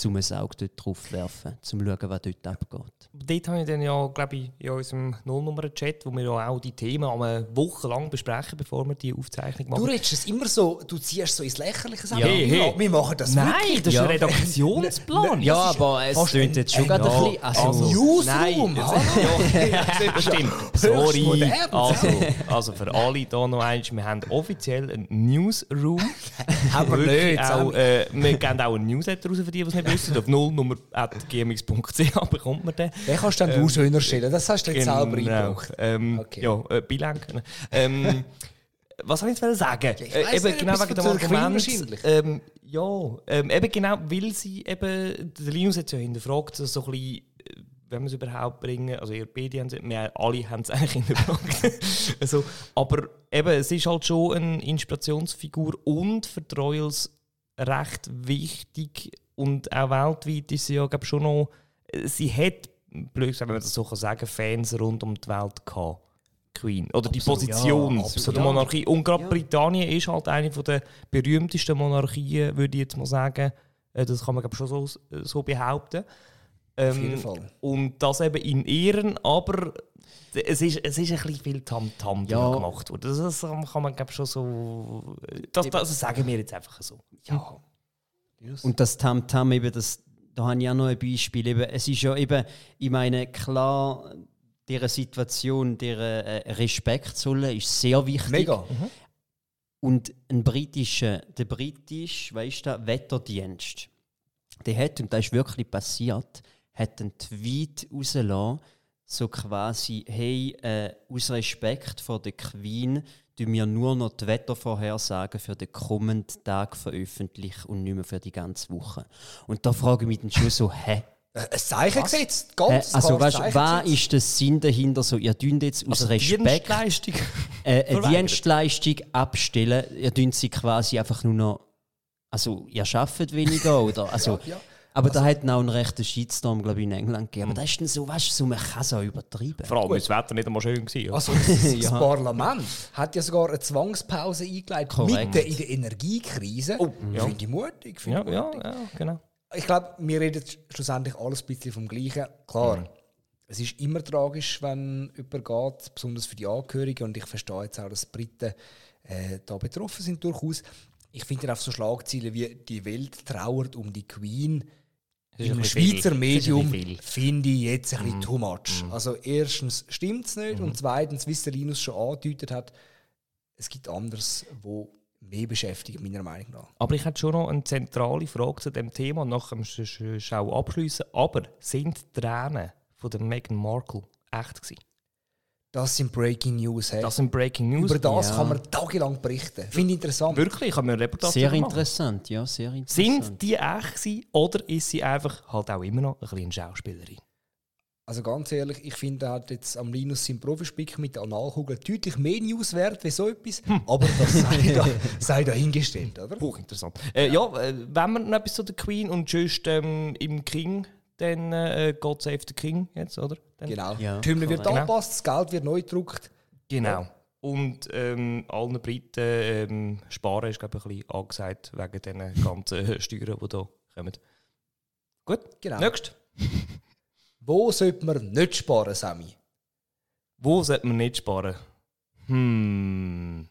zum ein Auge dort drauf werfen, zum schauen, was dort abgeht. Dort habe ich dann ja, glaube ich, in unserem Nullnummer-Chat, wo wir ja auch die Themen eine Woche lang besprechen, bevor wir die Aufzeichnung machen. Du redest es immer so, du ziehst so ins Lächerliche. Ja. Hey, hey. wir machen das Nein, wirklich. das ist Ja. ein Redaktionsplan. Ja, aber es ein- jetzt schon ein- gerade ein ja, bisschen... Also, [laughs] [laughs] also- Newsroom, Nein. Das stimmt. Sorry. modern. Also, also für alle hier noch eins, wir haben offiziell einen Newsroom. [laughs] Wirklich nicht. auch, äh, wir geben auch einen Newsletter raus, für die, die es nicht wissen. Auf nullnummer.gmx.ch [laughs] bekommt man den. Den kannst dann du schöner stellen. Das hast du jetzt selber eingebracht. Ähm, Okay. Ja, äh, Bilenken. Ähm, [laughs] was soll ich jetzt sagen? ich äh, eben genau wegen dem Argument. Ähm, ja, ähm, eben genau, weil sie eben, der Linus hat ja hinterfragt, so so ein bisschen, äh, wenn wir es überhaupt bringen, also ihr beide haben es, wir alle haben es [laughs] eigentlich hinterfragt. also, aber eben, es ist halt schon eine Inspirationsfigur und für Royals recht wichtig und auch weltweit ist sie ja glaub, schon noch, äh, sie hat, blöd gesagt, wenn man das so kann sagen, Fans rund um die Welt gehabt. Queen. Oder die Position ja, von absolut. der Monarchie. Und gerade Ja. Britannien ist halt eine von der berühmtesten Monarchien, würde ich jetzt mal sagen. Äh, Das kann man glaub, schon so, so behaupten. Auf Ähm, jeden Fall. Und das eben in Ehren, aber es ist, es ist ein bisschen viel Tamtam Ja. ja. gemacht worden. Das, das kann man glaub, schon so. Das, das sagen wir jetzt einfach so. Ja. Und das Tamtam eben, das, da habe ich auch noch ein Beispiel. Eben, es ist ja eben, ich meine, klar, dieser Situation, der äh, Respekt zollen, ist sehr wichtig. Mega. Und ein britischer, der britische, weißt du, Wetterdienst, der hat, und das ist wirklich passiert, hat einen Tweet rausgelassen, so quasi, hey, äh, aus Respekt vor der Queen, tun wir nur noch die Wettervorhersagen für den kommenden Tag veröffentlichen und nicht mehr für die ganze Woche. Und da frage ich mich dann schon so, [laughs] hä? Äh, Ein Zeichen gesetzt. hä? Ganz Also klares weißt, was gesetzt. ist der Sinn dahinter? So, ihr tun jetzt aus Also Respekt Dienstleistung. [laughs] äh, eine. Dienstleistung abstellen, ihr tun sie quasi einfach nur noch. Also, ihr arbeitet weniger, oder? Also, Ja, ja. Aber da hat auch einen rechten Shitstorm, glaube ich, in England gegeben. Aber das ist dann so, weißt du, so, man kann es auch übertreiben. Vor allem, weil das Wetter nicht einmal schön war. Also das, [laughs] Ja. Parlament hat ja sogar eine Zwangspause eingeleitet, Korrekt. mitten in der Energiekrise. Oh, ja. Finde ich mutig. Finde ja, ich ja, mutig. ja, genau. Ich glaube, wir reden schlussendlich alles ein bisschen vom Gleichen. Klar, es ist immer tragisch, wenn jemand geht, besonders für die Angehörigen. Und ich verstehe jetzt auch, dass die Briten äh, da betroffen sind durchaus. Ich finde auch so Schlagzeilen wie «Die Welt trauert um die Queen» im viel. Schweizer ein Medium viel. finde ich jetzt ein bisschen too much. Also erstens stimmt es nicht und zweitens, wie es der Linus schon angedeutet hat, es gibt anderes, wo mehr beschäftigt, meiner Meinung nach. Aber ich hätte schon noch eine zentrale Frage zu dem Thema, und nachher müssen wir sch- sch- auch abschließen. Aber sind die Tränen von der Meghan Markle echt gewesen? Das sind Breaking News. Hey. Das sind Breaking News. Über das Ja. kann man tagelang berichten. Finde ich interessant. Wirklich, ich habe mir eine Reportage Sehr interessant, ja, sehr interessant. Sind die echt gewesen, oder ist sie einfach halt auch immer noch ein bisschen Schauspielerin? Also ganz ehrlich, ich finde, er hat jetzt am Linus sein Profispick mit der Analkugel deutlich mehr News wert wie so etwas. Aber das [laughs] sei, da, sei dahingestellt, oder? Hochinteressant. Äh, ja, äh, wenn wir noch etwas zu der Queen und just ähm, im King, dann äh, God Save the King jetzt, oder? Dann, Genau. Ja, die Hymne wird angepasst, das Geld wird neu gedruckt. Genau. Und ähm, allen Briten ähm, sparen ist, glaube ich, ein bisschen angesagt wegen diesen ganzen [laughs] Steuern, die da kommen. Gut, Genau. nächst. [laughs] Wo sollte man nicht sparen, Sammy? Wo sollte man nicht sparen? Hm.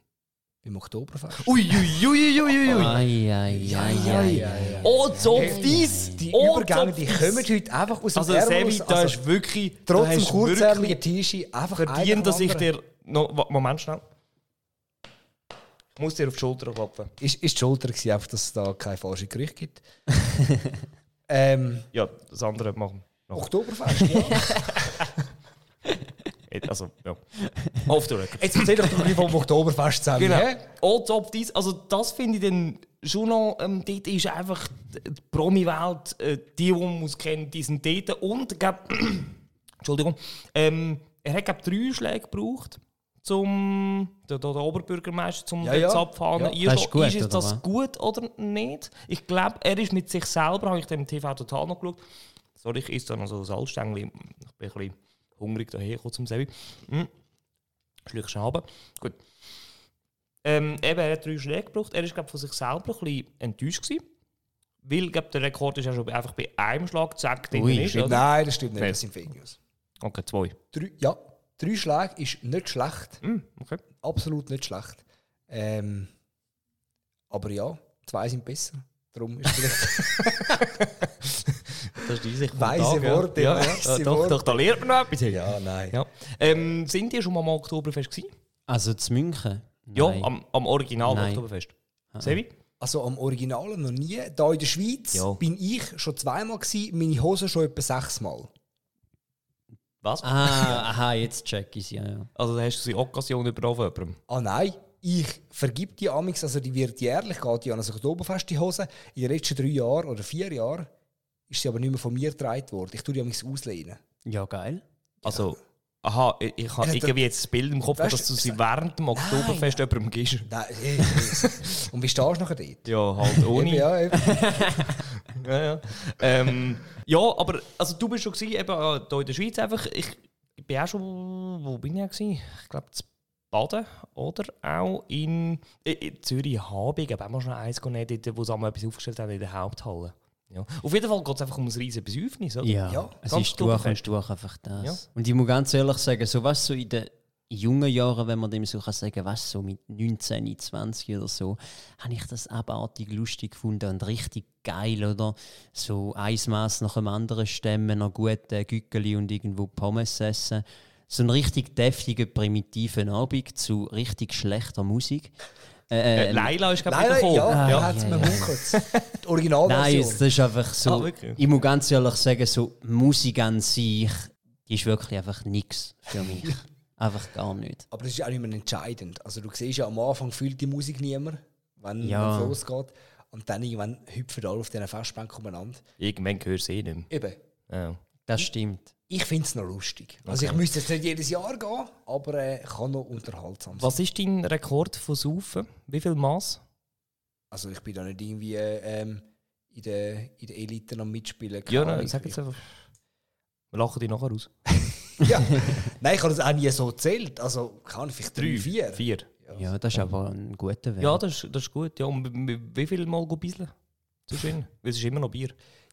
Beim Oktoberfest. Uiuiuiuiui. Ei, ei, ei, ei, ei. Oh, Zopf dies! Die oh, Übergänge, die kommen heute einfach aus dem Also, raus. da Also, ist wirklich. trotz dem kurzärmeligen T-Shirt einfach verdient, dass ich dir. No, Moment schnell. Ich muss dir auf die Schulter klopfen. Ist, ist die Schulter gewesen, einfach, dass es da keine falsche Gerüchte gibt. [laughs] ähm, Ja, das andere machen wir. noch. Oktoberfest, ja. [laughs] Also, ja. [laughs] Auf der Record. Jetzt erzähl doch mal vom Oktoberfest zusammen. Genau. hä? All top dies. Also, das finde ich dann schon noch. Ähm, dort ist einfach die Promi-Welt, äh, die, die man muss kennen, die sind dort. Und, ich glaub, [clears throat] Entschuldigung, ähm, er hat, glaube drei Schläge gebraucht, zum der, der, Oberbürgermeister zum Ja, ja, abfahren. Ja. Ist gut, ist jetzt oder das was? gut oder nicht? Ich glaube, er ist mit sich selber, habe ich dem TV total noch geschaut. Sorry, ich esse da noch so ein Salzstängel. Ich bin ein bisschen hungrig daher gekommen zum Sebi. Mm. Schluck Schaben. Gut. Ähm, eben, er hat drei Schläge gebraucht. Er war, glaube von sich selber ein bisschen enttäuscht. Gewesen, Weil ich glaube, der Rekord ist ja schon einfach bei einem Schlag zack drin ist, oder? Nein, das stimmt nicht, Nein. das sind Fake News. Okay, zwei. Drei, ja, drei Schläge ist nicht schlecht. Hm, okay. Absolut nicht schlecht. Ähm, aber ja, zwei sind besser. Darum ist vielleicht [laughs] [laughs] [laughs] Das ist die Sicht Weise. Worte, Ja, weise ja, doch, Worte. doch, da lernt man noch etwas. Ja. Ja, nein. Ja. Ähm, sind die schon mal am Oktoberfest gewesen? Also zu München? Ja, Nein. am, am Original Nein. Oktoberfest. Sevi? Also am Originalen noch nie. Da in der Schweiz Ja. bin ich schon zweimal gewesen, meine Hose schon etwa sechsmal. Was? Ah, aha, jetzt check ich es, ja, ja. Also da hast du sie Occasion überall von jemandem. Ah nein, ich vergib die Amix, also die wird jährlich, geht die an das Oktoberfest die Hose. In den letzten drei Jahren oder vier Jahren ist sie aber nicht mehr von mir getragen worden. Ich tue die Amix auslehnen. Ja, geil. Also, aha, ich, ich habe Ja, irgendwie jetzt das Bild im Kopf, Weißt dass du, sie während dem Oktoberfest jemandem gibst. Nein, eh, eh. Und wie stehst du nachher dort? Ja, halt [laughs] ohne. Ja, eben. [laughs] Ja, ja. Ähm, ja, aber also du bist schon gewesen, eben äh, hier in der Schweiz einfach. Ich, ich bin auch schon, wo bin ich auch gewesen? Ich glaube, zu Baden oder auch in, in, Zürich Habig, aber auch mal schon eins dort, wo sie einmal etwas aufgestellt haben in der Haupthalle. Ja. Auf jeden Fall geht es einfach um ein riesiges Besäufnis, oder? Ja, Ja, es ist durch und durch einfach das. Ja. Und ich muss ganz ehrlich sagen, so was so in den jungen Jahren, wenn man dem so kann sagen, was so mit 19, 20 oder so, habe ich das abartig lustig gefunden und richtig geil, oder? So ein Maß nach dem anderen stemmen, noch gute Güggeli und irgendwo Pommes essen. So ein richtig deftiger, primitiven Abend zu richtig schlechter Musik. Äh, Äh, Leila ist, glaube ich, Nein, nein, gekommen. ja, Ah, ja, ja, hat es mir munkelt. Die Nein, Originalversion. das ist einfach so. Ah, ich muss ganz ehrlich sagen, so Musik an sich, die ist wirklich einfach nichts für mich. einfach gar nicht. Aber das ist auch nicht mehr entscheidend. Also du siehst ja, am Anfang fühlt die Musik niemand, wenn Ja. es losgeht. Und dann irgendwann hüpfen alle auf diesen Festbänken umeinander. Irgendwann gehört sie eh nicht mehr. Eben, Ja. Das stimmt. Ich finde es noch lustig. Also ich müsste jetzt nicht jedes Jahr gehen, aber äh, kann noch unterhaltsam sein. Was ist dein Rekord von Saufen? Wie viel Maß? Also ich bin da nicht irgendwie ähm, in der, in der Elite am Mitspielen. Ja, nein, sag jetzt einfach. Wir lachen dich nachher aus. [laughs] ja. Nein, ich habe das auch nie so gezählt. Also kann ich vielleicht drei, vier. Vier. Ja, das ist aber ein guter Weg. Ja, das, ist- das ist gut. Ja, und wie- viel Mal go bisseln? Zwischen? Weil es ist immer noch Bier.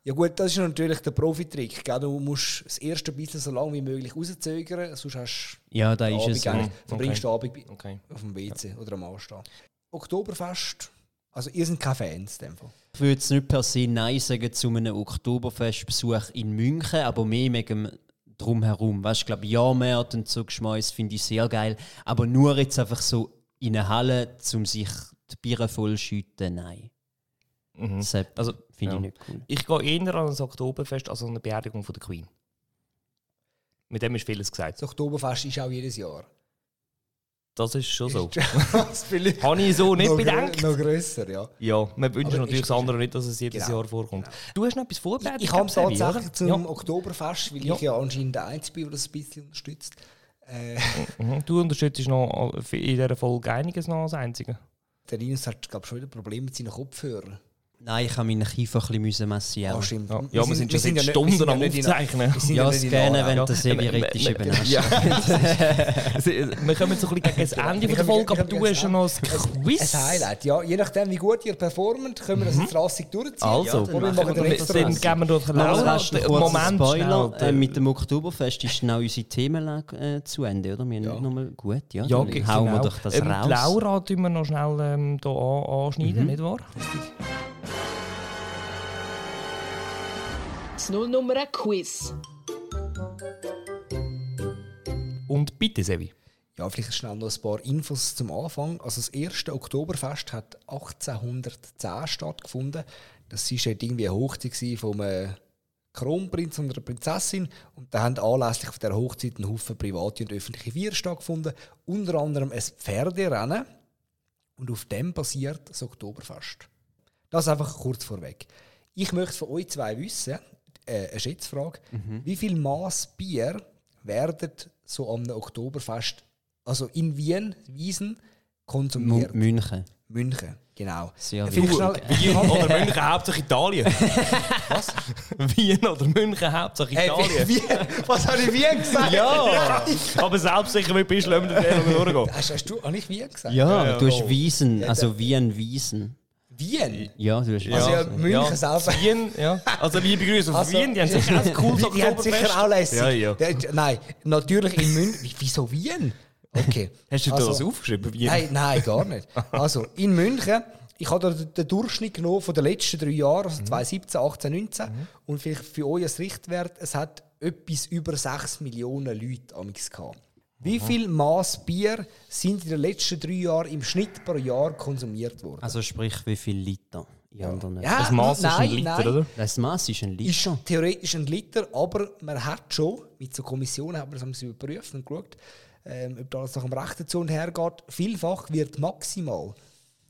Ja gut, das ist natürlich der Profitrick. Gell? Du musst das erste bisschen so lange wie möglich rauszögern, sonst hast ja da du ist es eigentlich, verbringst du den Abend Okay. auf dem WC oder am Anstehen. Oktoberfest, also ihr seid keine Fans in dem Fall. Ich würde jetzt nicht per se Nein sagen zu einem Oktoberfestbesuch in München, aber mehr wegen drumherum. Weißt du, ich glaube, Jahrmärkte und so Geschmäus finde ich sehr geil. Aber nur jetzt einfach so in eine Halle, um sich die Biere vollschütten, nein. Mhm. Das Also, finde ja. ich nicht cool. Ich gehe eher an ein Oktoberfest als an eine Beerdigung von der Queen. Mit dem ist vieles gesagt. Das Oktoberfest ist auch jedes Jahr. Das ist schon so. das Habe ich so nicht noch, bedenkt. noch grösser, ja. Ja, wir wünschen Aber natürlich das andere nicht, dass es jedes Genau. Jahr vorkommt. Du hast noch etwas vorbereitet? Ich habe glaub, Sevi, tatsächlich zum Ja. Oktoberfest, weil Ja. ich ja anscheinend der Einzige bin, der das ein bisschen unterstützt. Äh, Mhm. Du unterstützt noch in dieser Folge einiges noch als Einzige. der Linus hat, glaube ich, schon wieder Probleme mit seinen Kopfhörern. Nein, ich habe meinen Kiefer ein bisschen massieren. Ah, stimmt. Ja, ja wir sind schon seit ja nicht- Stunden wir sind am ja nicht in- Aufzeichnen. wir sind Ja, scannen, Aarau. wenn Ja. Ähm, eben ähm, hast. Ja. [laughs] [laughs] wir kommen so ein bisschen gegen das Ende Wir der Folge, wir aber du hast schon noch ein Ein Quiz. Highlight, ja. Je nachdem, wie gut ihr performt, können wir das jetzt rassig durchziehen. Also, wir wir dann geben wir ein den kurzer Moment Spoiler. schnell. Äh, mit dem Oktoberfest ist genau unsere Themenlage äh, zu Ende, oder? Wir haben Ja. nicht nochmal gut, ja? Ja, dann ge- hauen wir genau. doch das ähm, raus. Laura tun wir noch schnell ähm, da an, anschneiden, Mhm. nicht wahr? Das Nullnummer-Quiz. Und bitte, Sevi. Ja, vielleicht schnell noch ein paar Infos zum Anfang. Also das erste Oktoberfest hat 1810 stattgefunden. Das war halt irgendwie eine Hochzeit vom äh, Kronprinz und einer Prinzessin. Und da haben anlässlich von der Hochzeit ein Haufen private und öffentliche Feiern stattgefunden. Unter anderem ein Pferderennen. Und auf dem basiert das Oktoberfest. Das einfach kurz vorweg. Ich möchte von euch zwei wissen, äh, eine Schätzfrage, wie viel Maß Bier werden so am Oktoberfest, also in Wien, Wiesen, konsumiert? München. München, genau. Sehr schnell- [laughs] Wien oder [laughs] München, Hauptsache Italien. Was? Wien oder München, Hauptsache Italien. wie, was habe ich Wien gesagt? Ja, aber selbstsicher, wie bist du, lassen wir den durchgehen. Hast, hast du, habe ich Wien gesagt? Ja, Ja, du hast Wiesen, also wie ein Wiesen. Wien? Ja, du hast Also ja, recht. München selber. Wien, ja. Also liebe Grüße auf Also, Wien, die haben sicher auch ein cooles Die, die haben sicher auch lässig. Ja, ja. Der- Nein, natürlich in München. Wie- Wieso Wien? Okay. [laughs] Hast du Also- das aufgeschrieben? Wien? Nein, nein, gar nicht. [laughs] Also, in München, ich habe da den Durchschnitt genommen von den letzten drei Jahren, also 2017, 18, 19. Und vielleicht für euch als Richtwert, es hat etwas über 6 Millionen Leute amigs gehabt. Wie viel Maß Bier sind in den letzten drei Jahren im Schnitt pro Jahr konsumiert worden? Also sprich, wie viel Liter? Ja, Das Maß ist ein Liter, nein. oder? Das Maß ist ein Liter. ist theoretisch ein Liter, aber man hat schon, mit so Kommissionen das haben sie überprüft und geschaut, ähm, ob das nach dem rechten Zone hergeht. Vielfach wird maximal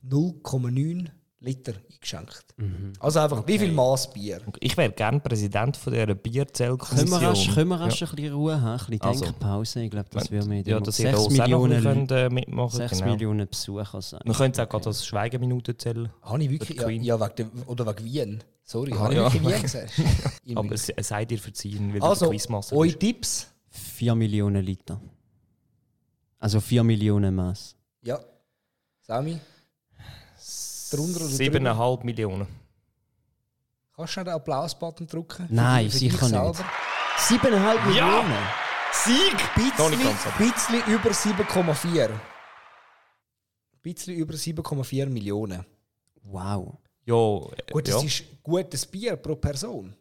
0,9 Liter eingeschenkt. Also einfach, wie viel Maß Bier? Ich wäre gerne Präsident von dieser Können Bierzellkommission. wir rasch, können wir rasch ein bisschen Ruhe haben? Ein bisschen Also. Denkpause? Ich glaube, das wäre mir Ja, dass ihr da 6 selber Millionen, könnt, äh, mitmachen 6 genau. Millionen Besucher sein. Man könnte auch gerade als Schweigeminute zählen. Habe ich wirklich, ja, Queen. ja wegen dem, oder wegen Wien. Sorry, Ah, habe ich ja. wirklich Wien [laughs] gesagt? [laughs] Aber München. es sei dir verziehen, weil also, du Quizmaster eure bist. Tipps? 4 Millionen Liter. Also 4 Millionen Maß. Ja. Sami? Drunter oder drüber? Siebeneinhalb Millionen. Kannst du noch den Applaus-Button drücken? Nein, für sicher nicht. selber? 7,5 Millionen? Sieg! Ganz, aber- Bisschen, bisschen über 7,4. Bisschen über 7,4 Millionen. Wow. Ja, äh, Gut, ja. das ist gutes Bier pro Person.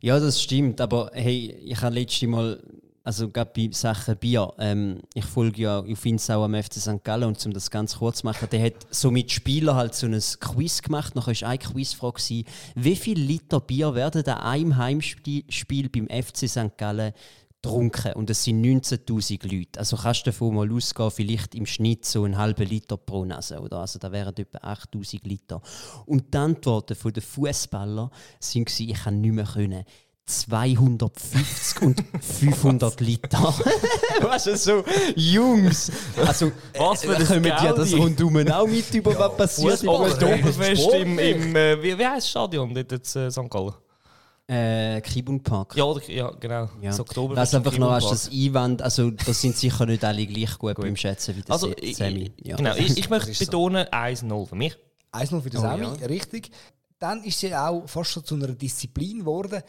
Ja, das stimmt, aber hey, ich habe letztes Mal, also gerade bei Sachen Bier, ähm, ich folge ja auf Insta auch am FC St. Gallen und um das ganz kurz zu machen, der hat so mit Spielern halt so ein Quiz gemacht. Nachher war eine Quizfrage, wie viel Liter Bier werden an einem Heimspiel Spiel beim FC St. Gallen getrunken? Und es sind 19'000 Leute. Also kannst du davon mal ausgehen, vielleicht im Schnitt so einen halben Liter pro Nase, oder? Also da wären etwa 8000 Liter. Und die Antworten der Fußballer gewesen, ich kann nicht mehr können. 250 und 500 Liter. [laughs] weißt du, so, Jungs! Also, Was für äh, ein kommen die Geld. das rundum auch mit über, was passiert? Sport im, im äh, wie, wie heißt das Stadion dort in äh, St. Gallen? Äh, Kibun Park. Ja, oder, ja genau. Ja. Das Oktoberfest Was im einfach noch hast, das Einwand, also da sind sicher nicht alle gleich gut, beim Schätzen wie der Also, ich, Sammy. ich, Ja. genau, ich, ich möchte [laughs] so. betonen, 1-0 für mich. 1-0 für den Oh, Sami, ja. richtig. Dann ist sie auch fast schon zu einer Disziplin geworden,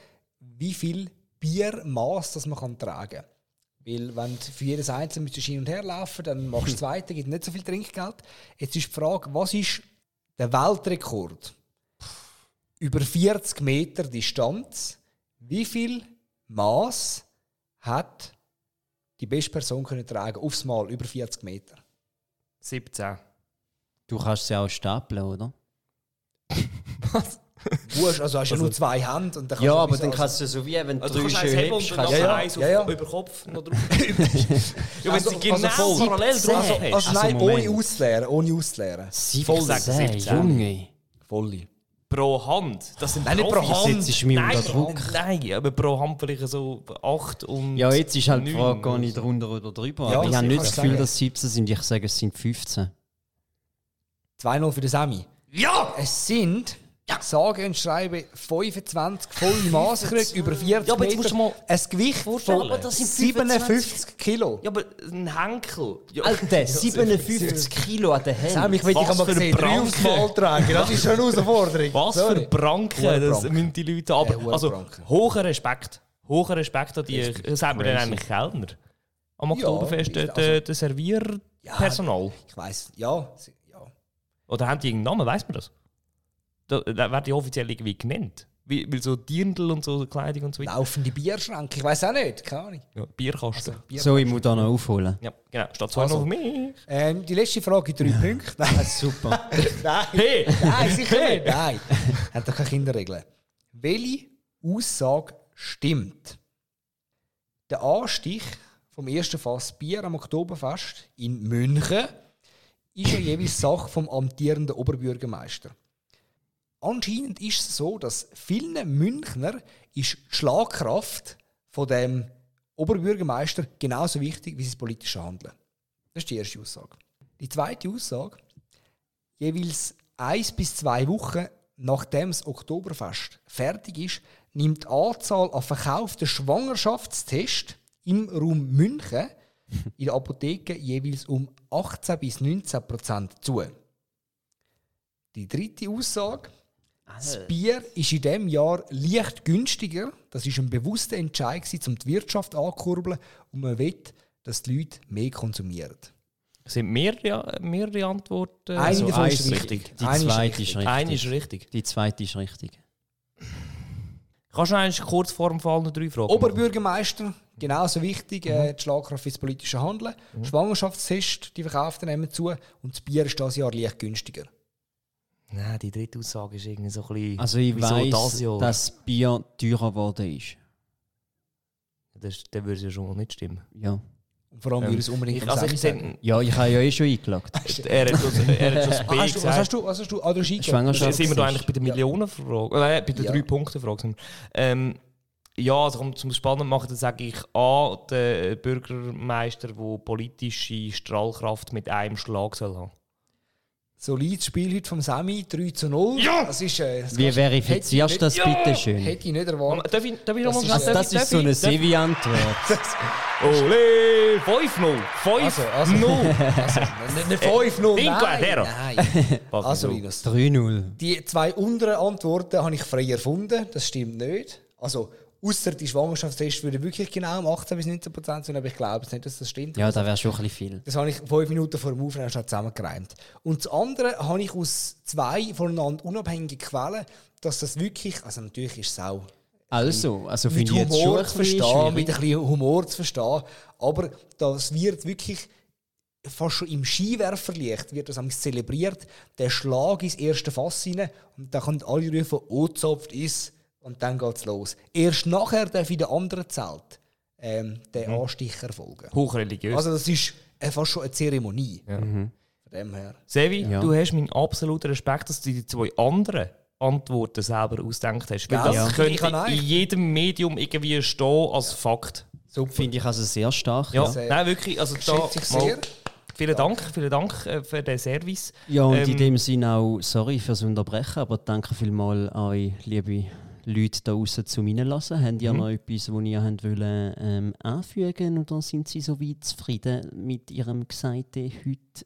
wie viel Biermaß das man kann tragen kann. Weil wenn du für jedes Einzelne mit hin und her laufen, dann machst du das [laughs] zweite, gibt nicht so viel Trinkgeld. Jetzt ist die Frage, was ist der Weltrekord über 40 Meter Distanz? Wie viel Maß hat die beste Person können tragen aufs Mal über 40 Meter? 17. Du kannst sie auch stapeln, oder? [laughs] [laughs] Wurscht, also hast du ja nur zwei Hände und dann kannst Ja, du aber dann also- kannst du so wie, wenn du Also drei du kannst schön eins heben hebst, und kannst dann ja, eins ja, ja. auf, über Kopf noch drauf. [laughs] ja, wenn Also- sie genau also voll. parallel drauf Also, hast. also Also nein, Moment. ohne auszuleeren, ohne auszuleeren. 17, 17. Junge. Volle. Pro Hand. Das sind Nein, nicht pro. Hand. Jetzt ist mir Nein, unter Druck. nein, aber pro Hand vielleicht so 8 und. Ja, jetzt ist halt die Frage, gar nicht drunter oder drüber. Ja, aber ich habe nicht das du Gefühl, dass es 17 sind. Ich sage, es sind 15. 2-0 für den Sami. Ja! Es sind, sage und schreibe, 25 volle Maßkrüge über 40 Ja, aber jetzt musst du Meter. mal ein Gewicht vorstellen. von Aber das sind 57 Kilo. Ja, aber ein Henkel. Ja. Alter, [laughs] 57 Kilo an der Hand. Sami, ich will dich Was einmal für sehen, drei Pranken. aufs Mal tragen. Das ist schon eine Herausforderung. [laughs] Was Sorry. für Pranken, Hure das müssen die Leute aber Ja, hure Also, hoher Respekt. Hoher Respekt an die, sagt man dann eigentlich Kellner. Am Ja, Oktoberfest, der, also- der, der Servierpersonal. Ich weiss, ja. ja. Oder haben die irgendeinen Namen, weiß man das? Da, da werden die offiziell irgendwie genannt. Wie, weil so Dirndl und so Kleidung und so weiter. Laufende Bierschränke, ich weiß auch nicht, keine Ahnung. Ja, Bierkasten. Bier- So, ich muss da noch aufholen. ja, genau. Statt zwei Also. noch mich. Ähm, die letzte Frage, drei Punkte. [laughs] Nein, Super. [laughs] nein. Hey! Nein, sicher nicht. Nein. Hat doch keine Kinderregeln. Welche Aussage stimmt? Der Anstich vom ersten Fass Bier am Oktoberfest in München ist ja jeweils Sache vom amtierenden Oberbürgermeister. Anscheinend ist es so, dass vielen Münchner ist die Schlagkraft von dem Oberbürgermeister genauso wichtig wie sein politisches Handeln. Das ist die erste Aussage. Die zweite Aussage, jeweils eins bis zwei Wochen nachdem das Oktoberfest fertig ist, nimmt die Anzahl an verkauften Schwangerschaftstests im Raum München [laughs] in der Apotheke jeweils um 18 bis 19 Prozent zu. Die dritte Aussage. Das Bier ist in diesem Jahr leicht günstiger. Das ist ein bewusster Entscheid, um die Wirtschaft anzukurbeln. Und man will, dass die Leute mehr konsumieren. Es sind mehrere, mehrere Antworten. Eine Also davon ist richtig. Die Eine ist zweite richtig. ist richtig. Eine ist richtig. Die zweite ist richtig. Kannst du eigentlich kurz vor dem Fall noch drei Fragen machen? Oberbürgermeister, genauso wichtig, äh, die Schlagkraft fürs politische Handeln. Schwangerschaftstest, die Verkauften nehmen zu. Und das Bier ist dieses Jahr leicht günstiger. Nein, die dritte Aussage ist irgendwie so ein bisschen... Also ich weiss, das Jahr? dass Bier teurer geworden ist. Das, dann würde es ja schon mal nicht stimmen. Ja. Und vor allem Ähm, würde es unbedingt ich, also ich sagen. Ja, ich habe ja eh schon eingeloggt. [laughs] er hat schon, er hat schon das [laughs] B hast du, was hast du? Was hast du? Ah, du hast. Schwangerschaft. Jetzt sind wir da eigentlich bei der Ja. Millionenfrage, äh, bei der Ja. Drei-Punkte-Frage. sind wir. Ähm, ja, also um zum Spannend machen, dann sage ich A, der Bürgermeister, der politische Strahlkraft mit einem Schlag soll haben. Solides Spiel heute vom Sammy, 3 zu 0. Ja! Das ist, äh, das Wie verifizierst du das Ja! bitte schön? Hätte ich nicht erwartet. Darf ich, darf ich noch Das mal ist, Also das ist so eine Sevi-Antwort. Ole! 5-0! 5 Also, also. 0 [laughs] Also, nicht nicht 5 0 Cinque nein, nein. [laughs] Also, so? Linus. 3-0. Die zwei unteren Antworten habe ich frei erfunden. Das stimmt nicht. Also, außer die Schwangerschaftstests würden wirklich genau um 18 bis 19 Prozent sein, aber ich glaube nicht, dass das stimmt. Ja, da wäre schon ein bisschen viel. Das habe ich fünf Minuten vor dem Aufnehmen schon zusammengereimt. Und das andere habe ich aus zwei voneinander unabhängigen Quellen, dass das wirklich, also natürlich ist es auch Also, also mit finde ich jetzt schon zu verstehen, mit ein bisschen Humor zu verstehen, aber das wird wirklich fast schon im Skiwerferlicht wird das einmal zelebriert. Der Schlag ins erste Fass rein und dann können alle rufen, «Oh, zopft ist» und dann geht es los. Erst nachher darf in der anderen Zelt ähm, der Anstich erfolgen. Hochreligiös. Also das ist äh, fast schon eine Zeremonie. Ja. Von dem her. Sevi, Ja. du hast meinen absoluten Respekt, dass du die zwei anderen Antworten selber ausdenkt hast. Weil Gell? das Ja. Ich könnte kann in jedem Medium irgendwie stehen als Fakt. Super. Finde ich also sehr stark. Ja, Ja, Sehr. nein, wirklich. Also da, Schätze ich sehr. vielen Dank, vielen Dank äh, für den Service. ja und Ähm, in dem Sinne auch, sorry fürs Unterbrechen, aber danke vielmals an euch, liebe Leute da draußen zum Reinlassen. Habt ihr noch etwas, was ihr habt wollen, ähm, anfügen oder sind sie soweit zufrieden mit ihrem Gesagten heute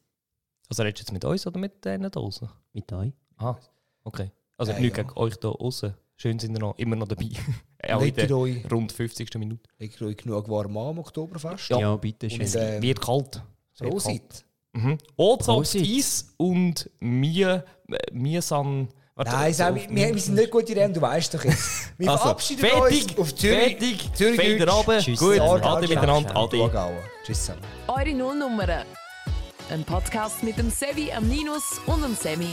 Also redest du jetzt mit uns oder mit denen da draußen? mit euch? Ah, okay. Also Ja, nichts ja. gegen euch da draußen. Schön sind ihr noch, immer noch dabei. [laughs] Auch in der euch, rund 50. Minute. legt euch genug warm am Oktoberfest. Ja. Ja, bitte schön. Und, äh, Wird kalt. Kalt. Prosit. Mhm. Prosit. Eis und mir, mir san. Warte, Nein, so Sammy, auf- wir, wir sind nicht gut in dem, du weißt doch jetzt. [laughs] Wir Also, verabschieden fertig, uns auf Zürich. fertig, Zürich Feder runter. Tschüss. Gut, ade miteinander, ade. Tschüss zusammen. Eure Nullnummern. Ein Podcast mit dem Sevi, am Ninus und dem Semi.